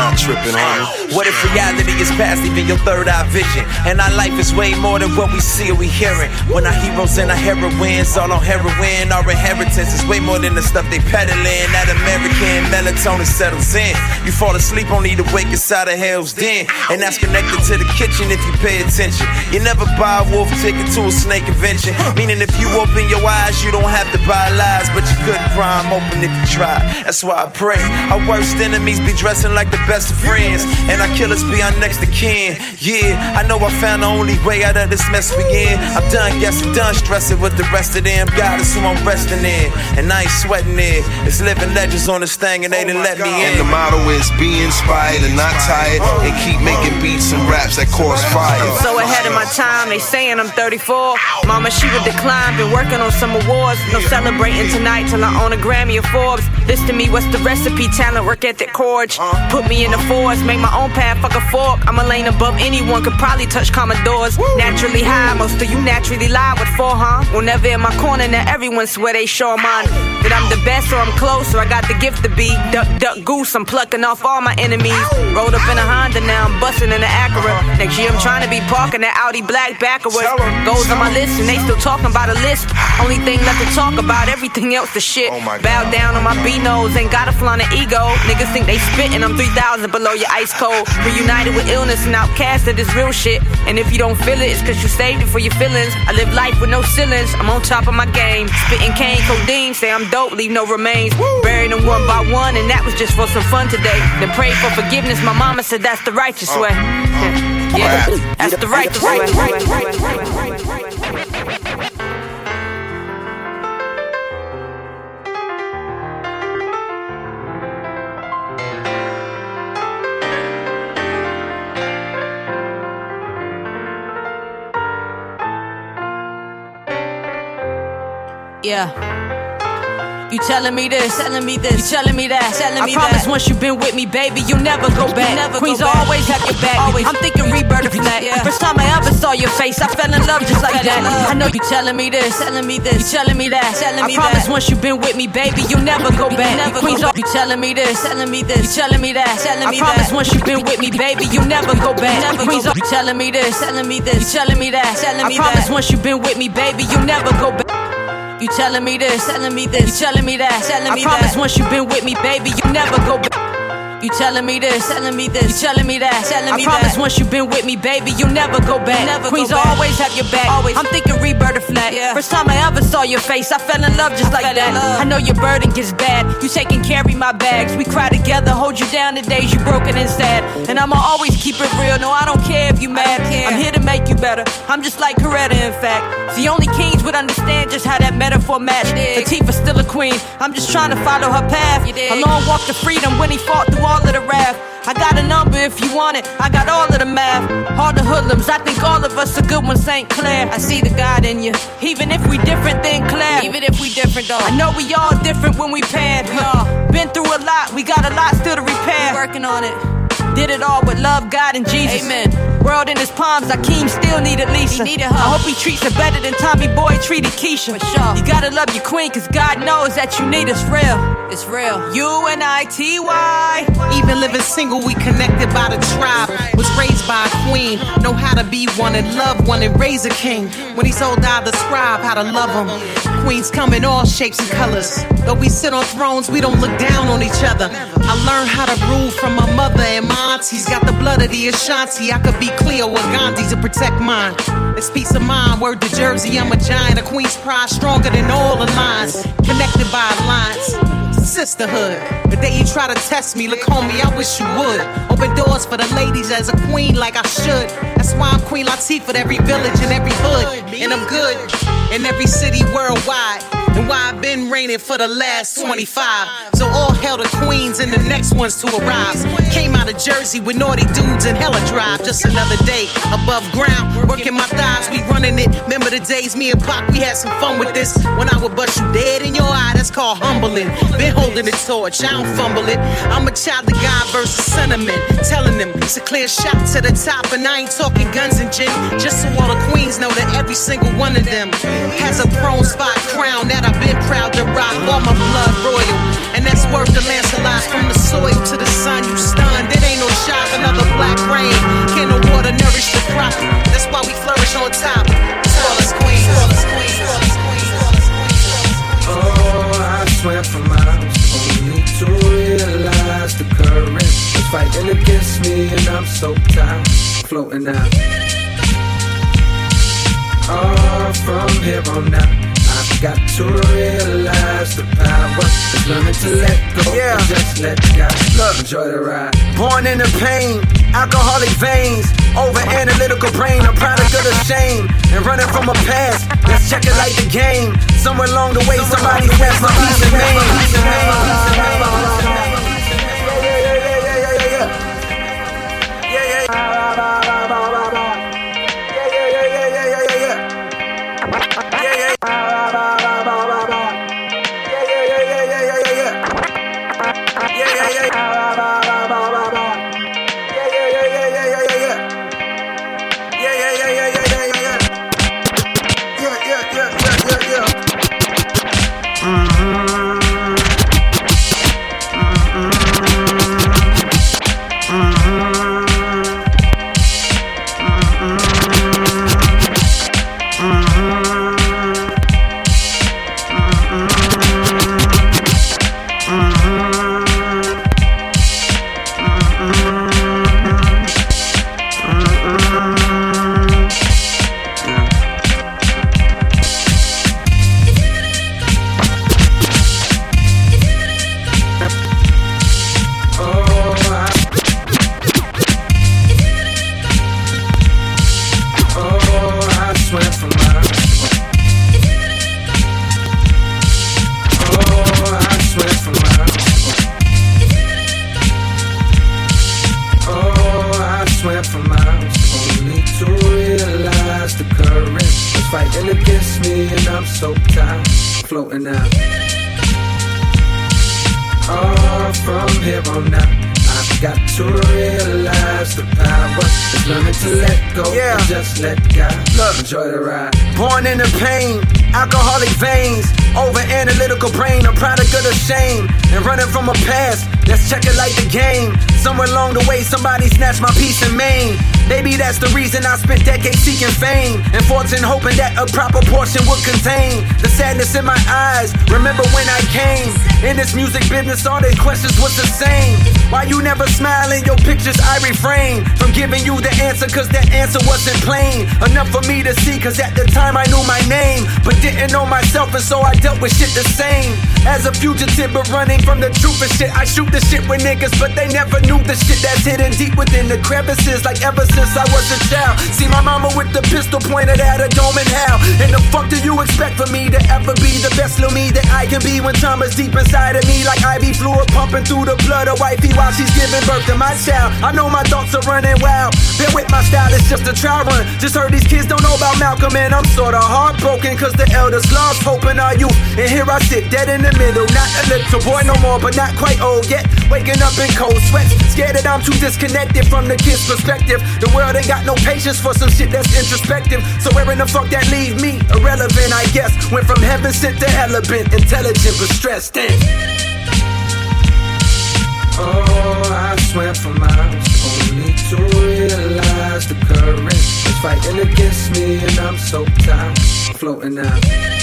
[SPEAKER 33] On. Not tripping, homie.
[SPEAKER 9] What if reality is past even your third eye vision? And our life is way more than what we see or we hearing. When our heroes and our heroines all on heroin, our inheritance is way more than the stuff they peddling. That American melatonin settles in. You fall asleep only to wake inside of hell's den. And that's connected to the kitchen if you pay attention. You never buy a wolf ticket to a snake convention. Meaning if you open your eyes, you don't have to buy lies, but you couldn't 'em open if you try. That's why I pray. Our worst enemies be dressing like the best of friends, and our killers be our next of kin. Yeah, I know I found the only way out of this mess we in. I'm done guessing, done stressing with the rest of them. God is who I'm resting in, and I ain't sweating it. It's living legends on this thing, and they didn't let me in.
[SPEAKER 33] And the motto is be inspired and not tired, and keep making beats and raps that cause fire.
[SPEAKER 21] I'm so ahead of my time, they saying I'm 34. Mama, she would decline, been working on some awards. No celebrating tonight till I own a Grammy or Forbes. This to me, what's the recipe? Talent, work ethic, courage. Put me in the force, make my own path, fuck a fork. I'm a lane above anyone, could probably touch Commodores. Naturally high, most of you naturally lie with four, huh? Well, never in my corner, now everyone swear they sure mine. That I'm the best, or I'm close, or I got the gift to be. Duck, duck, goose, I'm plucking off all my enemies. Rolled up in a Honda, now I'm busting in the Acura. Next year, I'm trying to be parking that Audi black backwards. Goes on my list, and they still talking about a list. Only thing left to talk about, everything else the shit. Bow down on my B nose, ain't gotta flaunt an ego. Niggas think they spitting, I'm 3,000 below your ice cold. Reunited with illness and outcasted is real shit. And if you don't feel it, it's cause you saved it for your feelings. I live life with no ceilings, I'm on top of my game. Spitting cane, codeine, say I'm dope, leave no remains. Burying them one by one, and that was just for some fun today. Then pray for forgiveness, my mama said that's the righteous way. Yeah, that's the righteous way. Yeah. You telling me this, telling me this, you telling me that, telling me I promise that. once you've been with me, baby, you'll never go back. Never Queens go back. always have your back. Always. I'm thinking rebirth of that. Yeah. First time I ever saw your face, I fell in love just like that. I know you telling me this, telling me this, you telling me that, telling me I promise that. once you've been with me, baby, you'll never go back. Never Queens, go back. you telling me this, telling me this, you telling me that, telling me I promise once you've been with me, baby, you'll never go back. Never Queens, you telling me this, telling me this, you telling me that, telling me that. I promise once you've been with me, baby, you'll never go back. You telling me this, telling me this, you telling me that, telling me I promise that. once you've been with me, baby, you never go back. You telling me this, telling me this, you telling me that, telling me I promise that. once you've been with me, baby, you'll never go back. Never Queens go back. always have your back. Always. I'm thinking rebirth of flat. Yeah. First time I ever saw your face, I fell in love just I like that. I know your burden gets bad. You take and carry my bags. We cry together, hold you down the days you broken and sad. And I'ma always keep it real. No, I don't care if you mad. I'm here to make you better. I'm just like Coretta, in fact. The only kings would understand just how that metaphor matched. Latifah's still a queen. I'm just trying to follow her path. A long walk to freedom when he fought through all of the wrath. I got a number if you want it. I got all of the math. All the hoodlums. I think all of us are good ones, St. Clair. I see the God in you. Even if we different than Claire. Even if we different though. I know we all different when we paired. We been through a lot. We got a lot still to repair. Working on it. Did it all with love, God, and Jesus. Amen. World in his palms, Akeem still needed Lisa. He needed her. I hope he treats her better than Tommy Boy treated Keisha. For sure. You gotta love your queen, cause God knows that you need us real. It's real. U N I T Y.
[SPEAKER 35] Even living single, we connected by the tribe. Was raised by a queen. Know how to be one and love one and raise a king. When he's old, I'll describe how to love him. Queens come in all shapes and colors. Though we sit on thrones, we don't look down on each other. I learned how to rule from my mother and my aunties. Got the blood of the Ashanti. I could be Cleo or Gandhi to protect mine. It's peace of mind. Word to Jersey, I'm a giant. A queen's pride stronger than all the lines. Connected by alliance sisterhood. The day you try to test me, look, homie, I wish you would. Open doors for the ladies as a queen, like I should. That's why I'm Queen Latifah, every village and every hood. And I'm good in every city worldwide and why I've been reigning for the last 25. So all hell the queens and the next ones to arrive. Came out of Jersey with naughty dudes and hella drive. Just another day above ground, working my thighs, we running it. Remember the days me and Pop, we had some fun with this. When I would bust you dead in your eye, that's called humbling. Been holding the torch, I don't fumble it. I'm a child of God versus sentiment. Telling them it's a clear shot to the top, and I ain't talking guns and gin. Just so all the queens know that every single one of them has a throne spot crown that I've been proud to rock. All my blood royal, and that's worth the Lancelot from the soil to the sun. You stunned, it ain't no shot, another black rain. Can the water nourish the crop? That's why we flourish on top. Flawless queens, flawless queens, flawless queens, flawless queens.
[SPEAKER 36] Oh, I swam for miles, only to realize the current is fighting against me, and I'm so tired, floating out. Oh, from here on out. Got to realize the power is learning to let go
[SPEAKER 37] Yeah.
[SPEAKER 36] just let God love. enjoy the ride.
[SPEAKER 37] Born in the pain, alcoholic veins, over analytical brain, a product of the shame, and running from a past. Let's check it like the game. Somewhere along the way, somebody snatched my piece of name. Fame and fortune, hoping that a proper portion would contain the sadness in my eyes. Remember when I came?
[SPEAKER 36] In this music business, all their questions was the same. Why you never smile in your pictures? I refrain from giving you the answer, cause that answer wasn't plain. Enough for me to see, cause at the time I knew my name, but didn't know myself, and so I dealt with shit the same. As a fugitive, but running from the truth and shit. I shoot the shit with niggas, but they never knew the shit that's hidden deep within the crevices. Like ever since I was a child. See my mama with the pistol pointed at a dome and how. And the fuck do you expect for me to ever be the best little me that I can be when time is deep inside of me? Like IV fluid pumping through the blood of wifey while she's giving birth to my child. I know my thoughts are running wild. Bear with my style, it's just a trial run. Just heard these kids don't know about Malcolm, and I'm sorta heartbroken cause the elders lost hope in our youth. And here I sit, dead in the middle. Not a little boy no more, but not quite old yet. Waking up in cold sweats, scared that I'm too disconnected from the kid's perspective. The world ain't got no patience for some shit that's introspective. So where in the fuck that leave me? Irrelevant, I guess. Went from heaven sent to hell been intelligent but stressed in. Oh, I swam for miles, only to realize the current is fighting against me, and I'm so tired, floating out.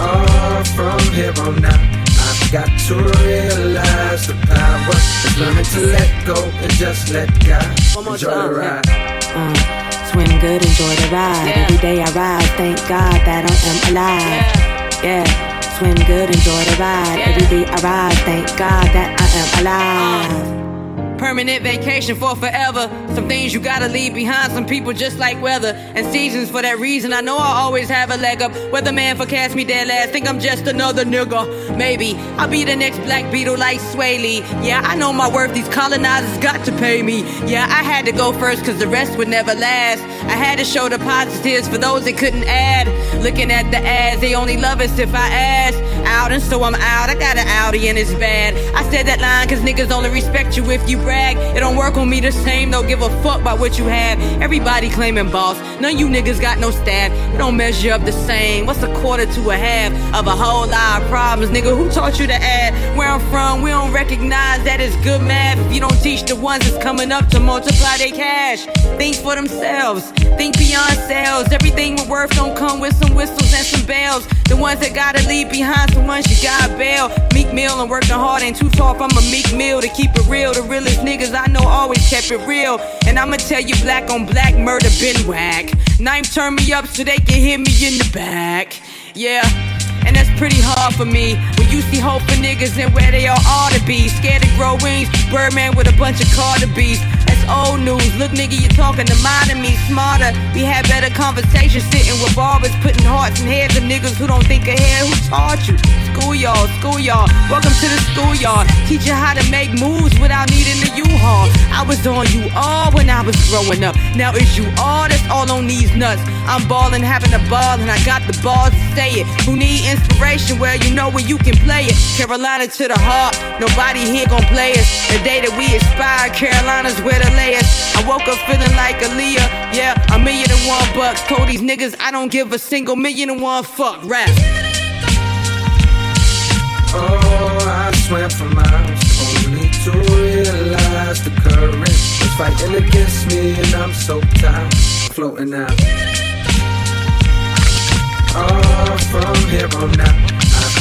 [SPEAKER 36] From here on out, I've got to realize the power is learning to let go and just let God enjoy the ride.
[SPEAKER 38] Uh, swim good, enjoy the ride. Every day I rise, thank God that I am alive. Yeah. Swim good, enjoy the ride. Every day I rise, thank God that I am alive.
[SPEAKER 21] Permanent vacation for forever. Some things you gotta leave behind. Some people just like weather and seasons. For that reason, I know I always have a leg up. Weatherman forecast me dead last. Think I'm just another nigga. Maybe I'll be the next Black Beetle like Swae Lee. Yeah, I know my worth. These colonizers got to pay me. Yeah, I had to go first cause the rest would never last. I had to show the positives for those that couldn't add. Looking at the ads, they only love us if I ask. Out and so I'm out. I got an Audi and it's bad. I said that line cause niggas only respect you if you brag. It don't work on me the same, don't give a fuck about what you have. Everybody claiming boss, none of you niggas got no staff. It don't measure up the same. What's a quarter to a half of a whole lot of problems, nigga? Who taught you to add? Where I'm from, we don't recognize that it's good math. If you don't teach the ones that's coming up to multiply their cash, think for themselves, think beyond sales. Everything with worth don't come with some whistles and some bells. The ones that gotta leave behind, some ones you gotta bail. Meek Mill and working hard ain't too tall from a Meek Mill to keep it real. The realest niggas I know always kept it real. And I'ma tell you, black on black murder been whack. Knife turn me up so they can hit me in the back. Yeah. And that's pretty hard for me. When you see hope for niggas and where they all ought to be. Scared to grow wings, Birdman with a bunch of beats. That's old news. Look, nigga, you're talking to modern me, smarter. We had better conversations sitting with barbers, putting hearts in heads of niggas who don't think ahead. Who taught you? Schoolyard, schoolyard. Welcome to the schoolyard. Teach you how to make moves without needing a U-Haul. I was on you all when I was growing up. Now it's you all that's all on these nuts. I'm ballin', having a ball, and I got the balls to say it. Who need inspiration? Well, you know where you can play it. Carolina to the heart, nobody here gon' play us. The day that we expire, Carolina's where to lay us. I woke up feeling like Aaliyah, yeah, a million and one bucks. Told these niggas I don't give a single million and one fuck rap.
[SPEAKER 36] Oh, I swam for miles, only to realize the current is fighting against me, and I'm so tired, floating out. Oh, from here on out,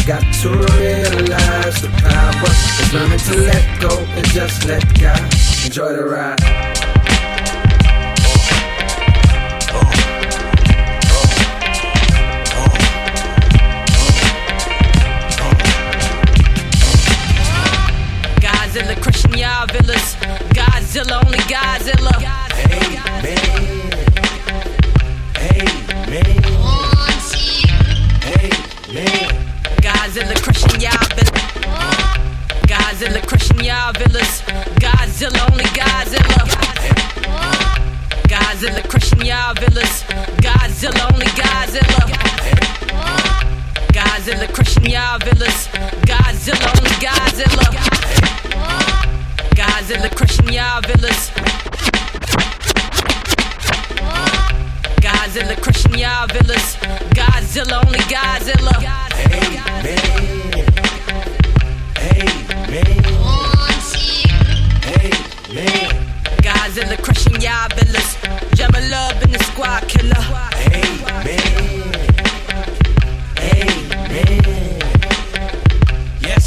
[SPEAKER 36] got to realize the power is learning to let go and just let God enjoy the ride.
[SPEAKER 21] Godzilla, crushing y'all villas. Godzilla, only Godzilla.
[SPEAKER 37] Amen. Amen. Amen.
[SPEAKER 21] Godzilla, crushing y'all villas. Godzilla, crushing y'all villas. Godzilla, only Godzilla. Godzilla, crushing y'all villas. Godzilla, only Godzilla. Godzilla, crushing y'all villas. Godzilla, only Godzilla. Godzilla, crushing y'all villas. Godzilla, crushing y'all villas. Godzilla, only Godzilla.
[SPEAKER 37] Amen. Amen.
[SPEAKER 21] Godzilla crushing y'all villas. Jamla love in the squad killer.
[SPEAKER 37] Yes,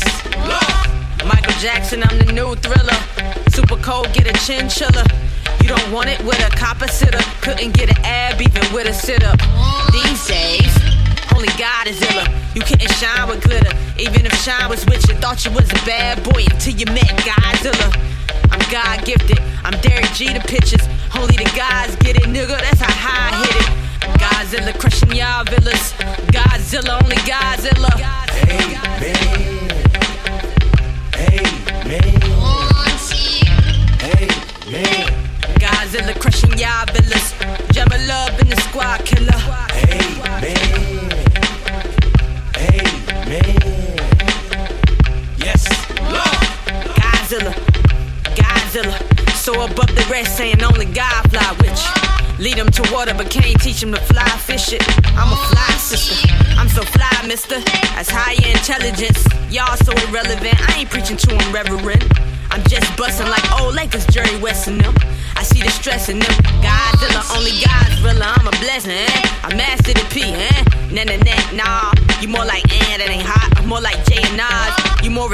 [SPEAKER 37] Michael Jackson, I'm the
[SPEAKER 21] new thriller. Super cold, get a chinchilla. You don't want it with a copper sitter. Couldn't get an ab even with a sit up. These days only God is iller. You couldn't shine with glitter. Even if shine was with you, thought you was a bad boy until you met Godzilla. I'm God gifted. I'm Derek G. The pitches. Only the guys get it, nigga. That's how high I hit it. Godzilla crushing y'all villas. Godzilla, only Godzilla.
[SPEAKER 37] Man. Hey, man.
[SPEAKER 21] Godzilla crushing y'all villas. Jamla Love in the squad killer.
[SPEAKER 37] Hey,
[SPEAKER 21] Godzilla, Godzilla. So above the rest, saying only God fly with you. Lead them to water, but can't teach them to fly fish it. I'm a fly sister. I'm so fly, mister. As higher intelligence. Y'all so irrelevant. I ain't preaching to them, reverend. I'm just busting like old Lakers, Jerry West and them. I see the stress in them. Godzilla, only realer. I'm a blessing, eh? I mastered the P, eh? Nah, nah, nah, nah. You more like, eh, that ain't hot. I'm more like Jay and Nas. You more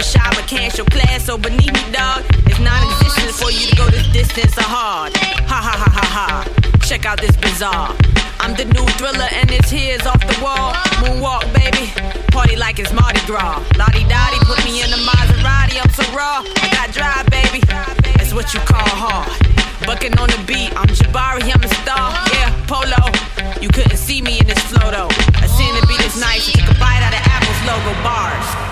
[SPEAKER 21] can't show class, so beneath me, dog. It's non existent for you to go this distance or hard. Ha ha ha ha ha. Check out this bizarre. I'm the new thriller, and this here's off the wall. Moonwalk, baby. Party like it's Mardi Gras. Lottie Dottie put me in the Maserati. I'm so raw. I got drive, baby. That's what you call hard. Bucking on the beat, I'm Jabari, I'm a star. Yeah, Polo. You couldn't see me in this flow though. I seen the beat is nice. Took a bite out of Apple's logo bars.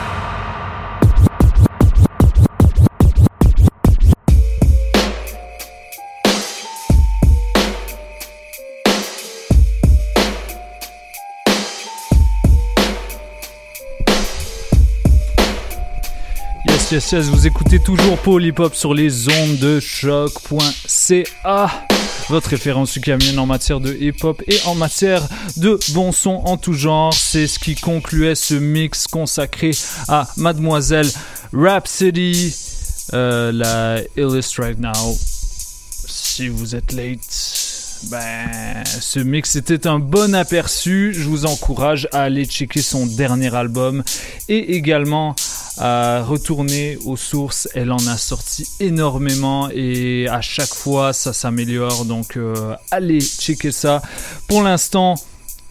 [SPEAKER 18] Vous écoutez toujours Hop sur les ondes de choc.ca. Votre référence ukamienne en matière de hip-hop et en matière de bon son en tout genre. C'est ce qui concluait ce mix consacré à Mademoiselle Rhapsody, euh, la Right Now. Si vous êtes late, ben, ce mix était un bon aperçu. Je vous encourage à aller checker son dernier album et également à retourner aux sources. Elle en a sorti énormément et à chaque fois ça s'améliore. Donc euh, allez checker ça. Pour l'instant.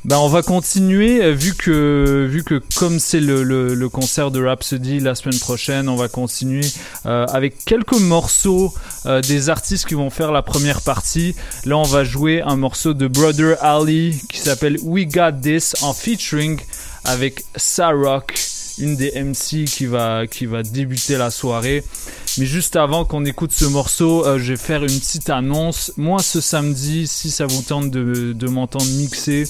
[SPEAKER 18] Ben on va continuer euh, vu que vu que comme c'est le, le, le, concert de Rhapsody la semaine prochaine, on va continuer euh, avec quelques morceaux euh, des artistes qui vont faire la première partie. Là, on va jouer un morceau de Brother Ali qui s'appelle We Got This en featuring avec Sarok, une des MC qui va qui va débuter la soirée. Mais juste avant qu'on écoute ce morceau, euh, je vais faire une petite annonce. Moi, ce samedi, si ça vous tente de, de m'entendre mixer.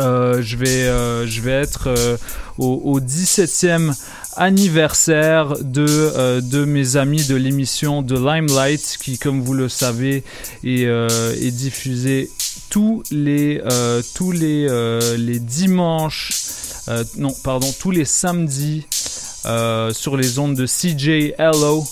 [SPEAKER 18] Euh, je, vais, euh, je vais être euh, au, au, 17e anniversaire de, euh, mes amis de l'émission de Limelight qui, comme vous le savez, est, est diffusée tous les, tous les dimanches, non, pardon, tous les samedis sur les ondes de CJ Hello.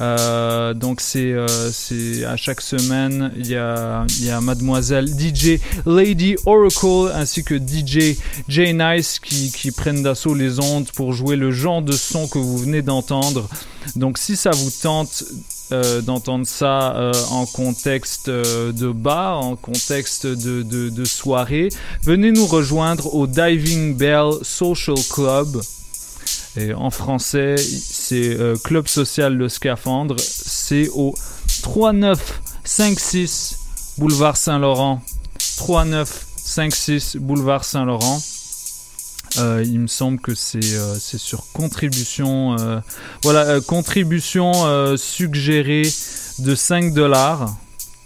[SPEAKER 18] Euh, donc c'est euh, c'est à chaque semaine il y a y a Mademoiselle DJ Lady Oracle ainsi que DJ J Nice qui qui prennent d'assaut les ondes pour jouer le genre de son que vous venez d'entendre. Donc si ça vous tente euh, d'entendre ça en contexte de bar, en contexte de, de, de soirée, venez nous rejoindre au Diving Bell Social Club. Et en français, c'est euh, Club Social Le Scaphandre. C'est au 3956 Boulevard Saint-Laurent. 3956 Boulevard Saint-Laurent. Euh, il me semble que c'est euh, sur contribution voilà contribution suggérée de 5 dollars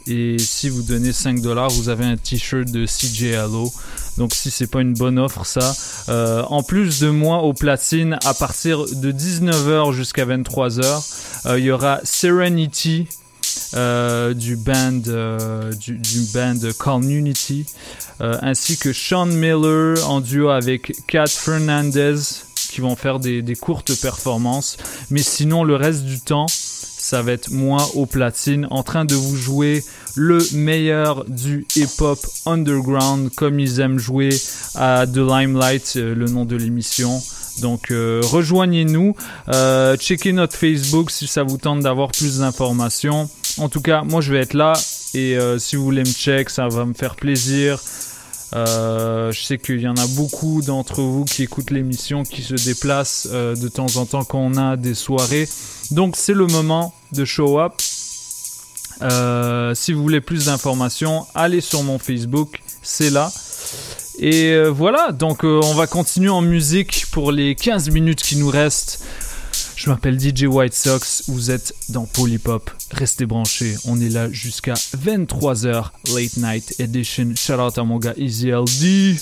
[SPEAKER 18] et si vous donnez 5 dollars vous avez un t-shirt de CJ Halo donc si c'est pas une bonne offre ça euh, en plus de moi au platine à partir de 19h jusqu'à 23h il y aura Serenity euh, du band euh, du, band Community euh, ainsi que Sean Miller en duo avec Kat Fernandez qui vont faire des, des, courtes performances. Mais sinon le reste du temps ça va être moi au platine en train de vous jouer le meilleur du hip-hop underground comme ils aiment jouer à The Limelight le nom de l'émission Donc euh, rejoignez-nous, euh, checkez notre Facebook si ça vous tente d'avoir plus d'informations. En tout cas, moi je vais être là et euh, si vous voulez me check, ça va me faire plaisir. Euh, je sais qu'il y en a beaucoup d'entre vous qui écoutent l'émission, qui se déplacent euh, de temps en temps quand on a des soirées. Donc c'est le moment de show up. Euh, si vous voulez plus d'informations, allez sur mon Facebook, c'est là. Et euh, voilà, donc euh, on va continuer en musique pour les 15 minutes qui nous restent. Je m'appelle DJ White Sox, vous êtes dans Polypop. Restez branchés, on est là jusqu'à 23h, Late Night Edition. Shout out à mon gars Easy LD.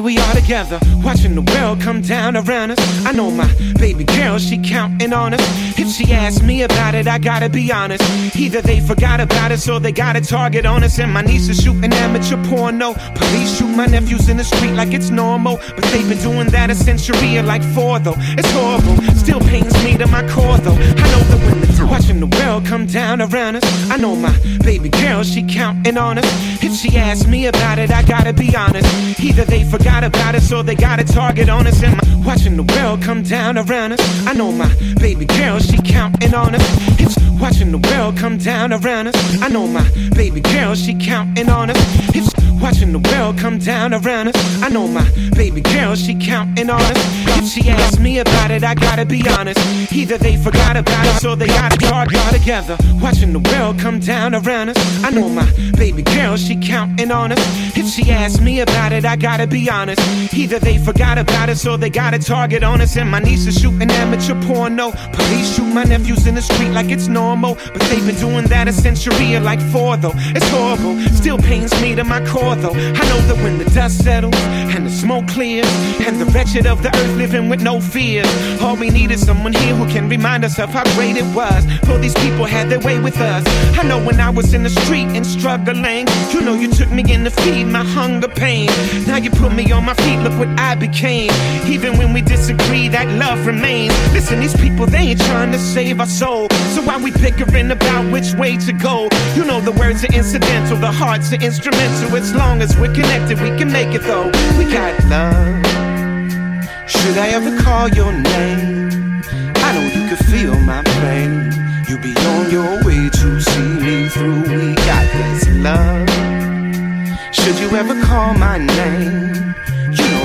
[SPEAKER 39] We are together, watching the world come down around us. I know my baby girl, she counting on us. If she asks me about it, I gotta be honest. Either they forgot about us or they got a target on us. And my niece is shooting amateur porno. Police shoot my nephews in the street like it's normal. But they've been doing that a century or like four though. It's horrible, still pains me to my core though. I know that when the watching the world come down around us. I know my baby girl, she counting on us. If she asks me about it, I gotta be honest. Either they forgot about us or they got a target on us. And my watching the world come down around us. I know my baby girl, she counting on us. It's watching the world come down around us. I know my baby girl, she counting on us. It's watching the world come down around us. I know my baby girl, she counting on us. If she asks me about it, I gotta be honest. Either they forgot about us or they got a target all together. Watching the world come down around us. I know my baby girl, she counting on us. If she asks me about it, I gotta be honest. Either they forgot about us or they got a target on us. And my niece is shooting amateur porno. Police shoot my nephews in the street like it's normal. But they've been doing that a century or like four though. It's horrible, still pains me to my core though. I know that when the dust settles and the smoke clears and the wretched of the earth living with no fears, all we need is someone here who can remind us of how great it was. For these people had their way with us. I know when I was in the street and struggling, you know you took me in to feed my hunger pain. Now you put me on my feet, look what I became. Even when we disagree, that love remains. Listen, these people, they ain't trying to save our soul. So why we bickering about which way to go? You know the words are incidental, the hearts are instrumental. As long as we're connected, we can make it though. We got love. Should I ever call your name? I know you can feel my pain. You'll be on your way to see me through. We got this love. Should you ever call my name?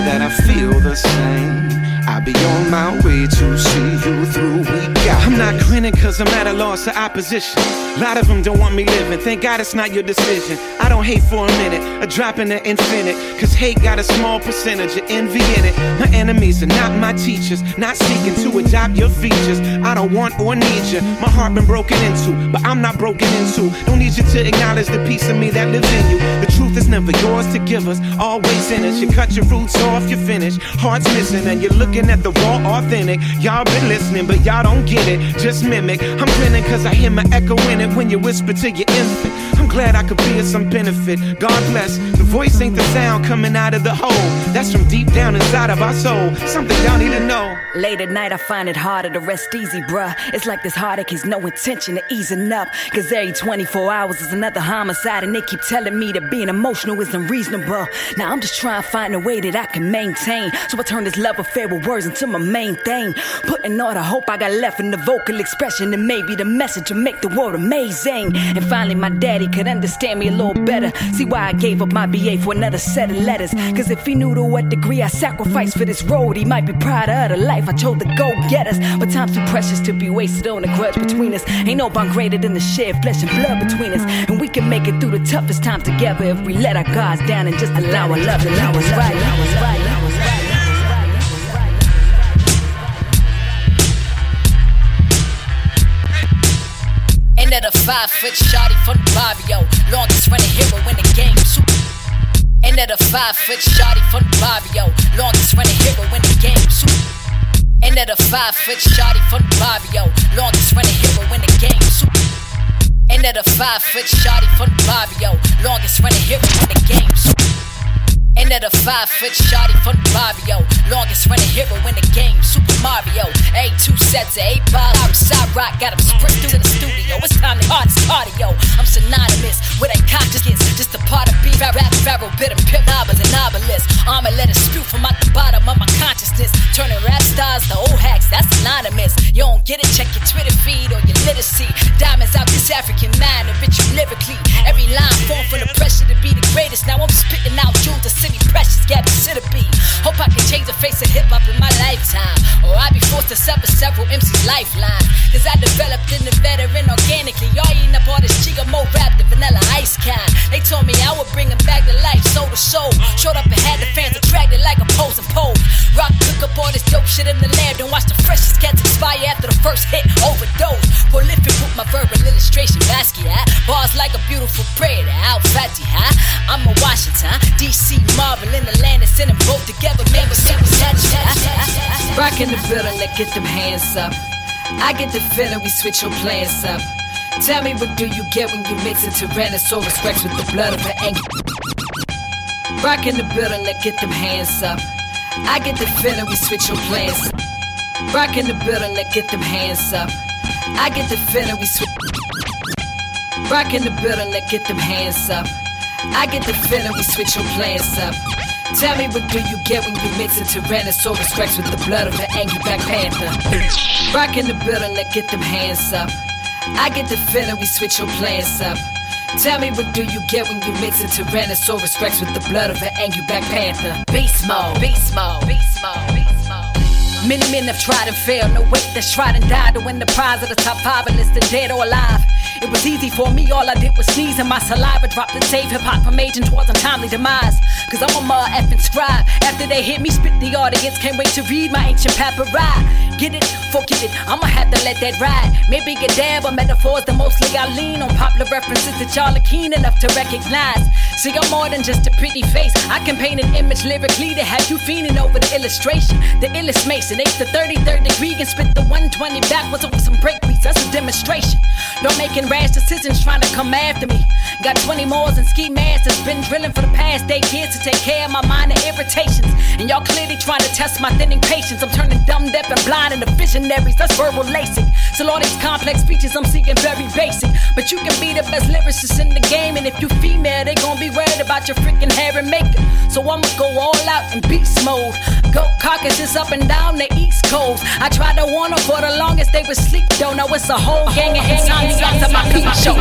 [SPEAKER 39] That I feel the same. I'll be on my way to see you through. We got I'm not grinning cause I'm at a loss of opposition. A lot of them don't want me living. Thank God it's not your decision. I don't hate for a minute, a drop in the infinite. Cause hate got a small percentage of envy in it. My enemies are not my teachers, not seeking to adopt your features. I don't want or need you. My heart been broken into, but I'm not broken into. Don't need you to acknowledge the piece of me that lives in you. The truth is never yours to give us, always in us. You cut your roots off, you're finished. Heart's missing, and you're looking at the raw, authentic. Y'all been listening, but y'all don't get it. Just mimic. I'm grinning cause I hear my echo in it when you whisper to your infant. I'm glad I could be of some benefit. God bless. The voice ain't the sound coming out of the hole. That's from deep down inside of our soul. Something y'all need to know.
[SPEAKER 40] Late at night, I find it harder to rest easy, bruh. It's like this heartache has no intention of easing up. Cause every 24 hours is another homicide, and they keep telling me that being emotional is unreasonable. Now I'm just trying to find a way that I can maintain. So I turn this love affair with words into my main thing. Putting all the hope I got left in the vocal expression, and maybe the message will make the world amazing. And finally, my daddy could understand me a little better. See why I gave up my BA for another set of letters. Cause if he knew to what degree I sacrificed for this road, he might be proud of the life I chose to go get us. But time's too precious to be wasted on a grudge between us. Ain't no bond greater than the shared flesh and blood between us. And we can make it through the toughest times together if we let our guards down and just allow our love to keep us right.
[SPEAKER 41] Another five foot shotty from the barrio. Longest running hero in the game. Super. Another five foot shotty from the barrio. Longest running hero in the game. Super. Another five foot shotty from the barrio. Longest running hero in the game. Super. And that a five foot shotty from the barrio, longest running hero in the game. And that a five foot shotty from the barrio, longest running hero in the game. Super Mario, A two sets of eight ball. Side rock, got him sprint through to the studio. It's time to hard cardio. I'm synonymous with a consciousness, just a part of beef. Rap, pharaoh, bit of pip, nobbers and novelist. Armor let it spew from out the bottom of my consciousness. Turning rap stars to old hacks, that's anonymous. You don't get it, check your Twitter feed or your literacy. Diamonds out this African mind, enrich you lyrically. Every line formed from the pressure to be the greatest. Now I'm spitting out jewels, the precious, Gabby should be. Hope I can change the face of hip hop in my lifetime. Or I'll be forced to sever several MC's lifelines. Cause I developed in the veteran organically. Y'all eating up all this Chica Mo rap, the vanilla ice kind. They told me I would bring him back to life, soul to soul. Showed up and had the fans attracted like a pose and pole. Rock took up all this dope shit in the lab. Don't watch the freshest cats expire after the first hit. Overdose. Prolific with my verbal illustration. Basquiat. Bars like a beautiful prayer. Out fatty, huh? I'm a Washington. DC Marvel in the land and send them both together. Man, was satisfied. Rock in the building, let get them hands up. I get the feeling we switch your plans up. Tell me what do you get when you mix a Tyrannosaurus Rex with the blood of an angry Rock in the building, let get them hands up. I get the feeling we switch your plans. Rock in the building, let get them hands up. I get the feeling we switch. Rock in the building, let get them hands up. I get the feeling we switch your plans up. Tell me what do you get when you mix a Tyrannosaurus Rex with the blood of an angry Black Panther? Rock in the building, let get them hands up. I get the feeling we switch your plans up. Tell me what do you get when you mix a Tyrannosaurus Rex with the blood of an angry Black Panther? Beast mode, beast mode, beast mode, beast mode. Many men have tried and failed. No wait, that's tried and died to win the prize of the top five and listed dead or alive. It was easy for me, all I did was sneeze and my saliva dropped to save hip hop from aging towards untimely demise. Cause I'm a mother effing scribe. After they hit me, spit the audience, can't wait to read my ancient papyri. Get it? Forget it, I'ma have to let that ride. Maybe a dab of metaphors, but mostly I lean on popular references that y'all are keen enough to recognize. See, I'm more than just a pretty face. I can paint an image lyrically to have you fiending over the illustration. The illest mason, ace the 33rd degree and spit the 120 backwards over some breakbeats. That's a demonstration. Don't making rash decisions trying to come after me. Got 20 more and ski masters. Been drilling for the past eight years to take care of my minor irritations. And y'all clearly trying to test my thinning patience. I'm turning dumb, deaf, and blind into visionaries. That's verbal lacing. So all these complex features I'm seeking very basic. But you can be the best lyricist in the game. And if you female, they gon' be worried about your freaking hair and makeup. So I'ma go all out in beast mode. Go caucuses up and down the east coast. I tried to warn them for the longest they was sleep. Don't know it's a whole gang of insomniacs my peep show.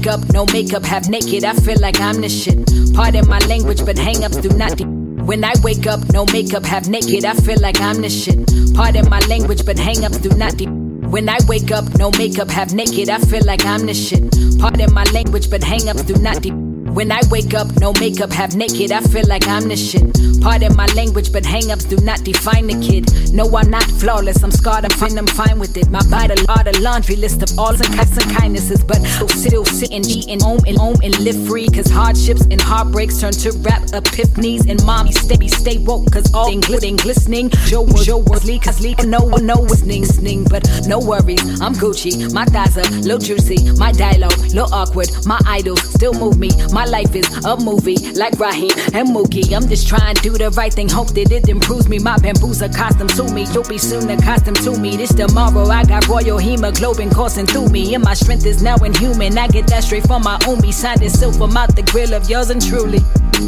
[SPEAKER 41] Wake up, no makeup, half naked, I feel like I'm the shit. Pardon my language, but hang ups do not. De- when I wake up, no makeup, half naked, I feel like I'm the shit. Pardon my language, but hang ups do not. De- when I wake up, no makeup, half naked, I feel like I'm the shit. Pardon my language, but hang ups do not. De- when I wake up, no makeup, half naked, I feel like I'm the shit. Pardon my language, but hang ups do not define the kid. No, I'm not flawless, I'm scarred, I'm fine, I'm fine with it. My body are the laundry list of all the kinds of kindnesses, but still, still sitting, eating, home and home and live free. Cause hardships and heartbreaks turn to rap epiphanies. And mommy, stay, be stay woke, cause all including glistening. Joe, Joe, was leak, cause leak, no one know what's ning, sning. But no worries, I'm Gucci, my thighs up, little juicy, my dialogue, little awkward, my idols still move me. My life is a movie, like Raheem and Mookie. I'm just trying to do the right thing, hope that it improves me. My bamboo's accustomed to me, you'll be soon accustomed to me. This tomorrow, I got royal hemoglobin coursing through me, and my strength is now inhuman. I get that straight from my omi, signed in silver mouth the grill of yours and truly.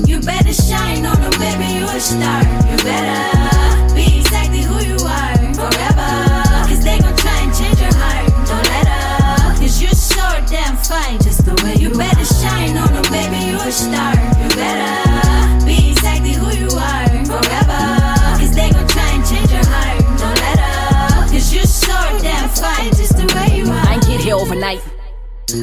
[SPEAKER 28] You better shine on them, baby, you're a star. You better be exactly who damn fine, just the way you better shine. on no, baby, you're a star. You better be exactly who you are forever. Cause they gonna try and change your heart. Don't let up. Cause you're so damn fine, just the way you are. I get
[SPEAKER 41] here overnight.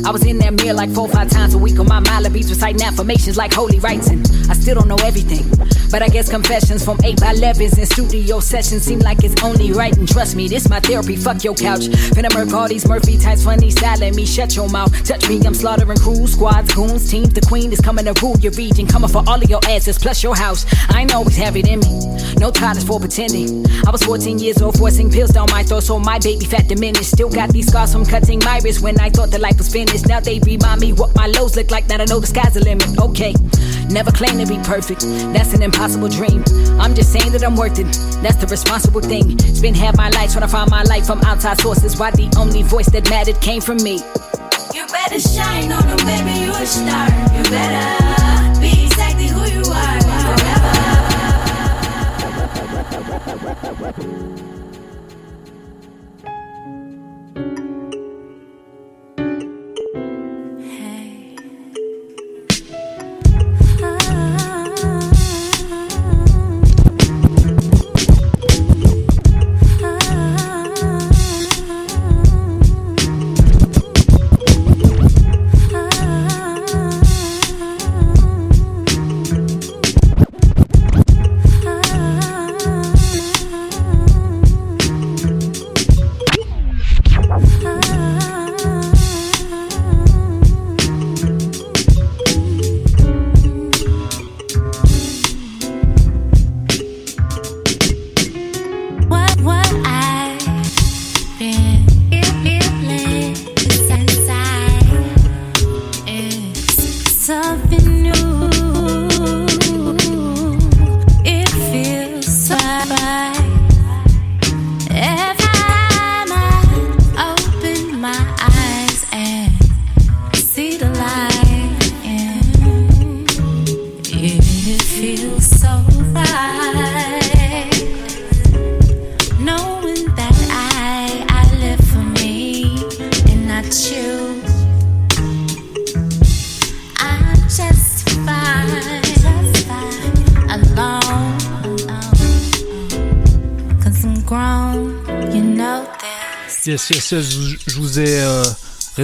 [SPEAKER 41] I was in that mirror like four, five times a week on my Mila beats, reciting affirmations like holy rites, and I still don't know everything. But I guess confessions from 8 by 11s and studio sessions seem like it's only right. And trust me, this my therapy, fuck your couch. Finna murk all these Murphy types, funny styling me, shut your mouth. Touch me, I'm slaughtering crews, squads, goons, teams. The queen is coming to rule your region, coming for all of your asses, plus your house. I ain't always have it in me, no titles for pretending. I was 14 years old, forcing pills down my throat, so my baby fat diminished. Still got these scars from cutting my wrist when I thought the life was finished. Now they remind me what my lows look like, now I know the sky's the limit. Okay, never claim to be perfect, that's an impossible dream. I'm just saying that I'm worth it, that's the responsible thing. Spend half my life trying to find my life from outside sources, why the only voice that mattered came from me.
[SPEAKER 28] You better shine on them, baby, you a star. You better be exactly who you are forever.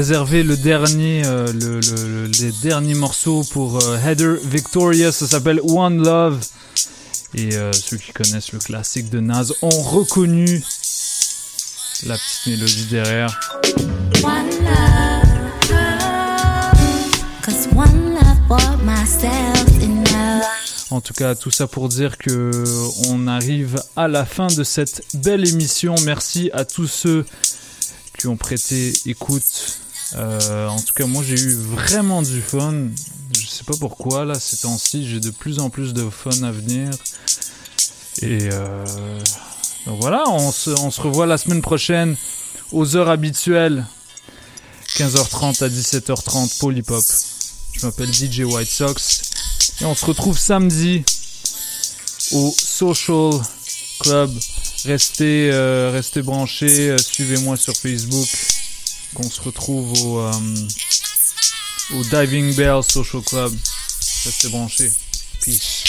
[SPEAKER 18] Réservé le dernier, euh, le, le- le- les derniers morceaux pour euh, Heather Victoria, ça s'appelle One Love. Et euh, ceux qui connaissent le classique de Naz ont reconnu la petite mélodie derrière.
[SPEAKER 42] One love, cause one love for myself enough.
[SPEAKER 18] En tout cas, tout ça pour dire que on arrive à la fin de cette belle émission. Merci à tous ceux qui ont prêté écoute. Euh, en tout cas, moi j'ai eu vraiment du fun. Je sais pas pourquoi là ces temps-ci, j'ai de plus en plus de fun à venir. Et euh, voilà, on se, revoit la semaine prochaine aux heures habituelles, 15h30 à 17h30 Polypop. Je m'appelle DJ White Sox. Et on se retrouve samedi au Social Club. Restez, euh, restez branchés, suivez-moi sur Facebook. On se retrouve au, euh, au Diving Bell Social Club. Restez branchés. Peace.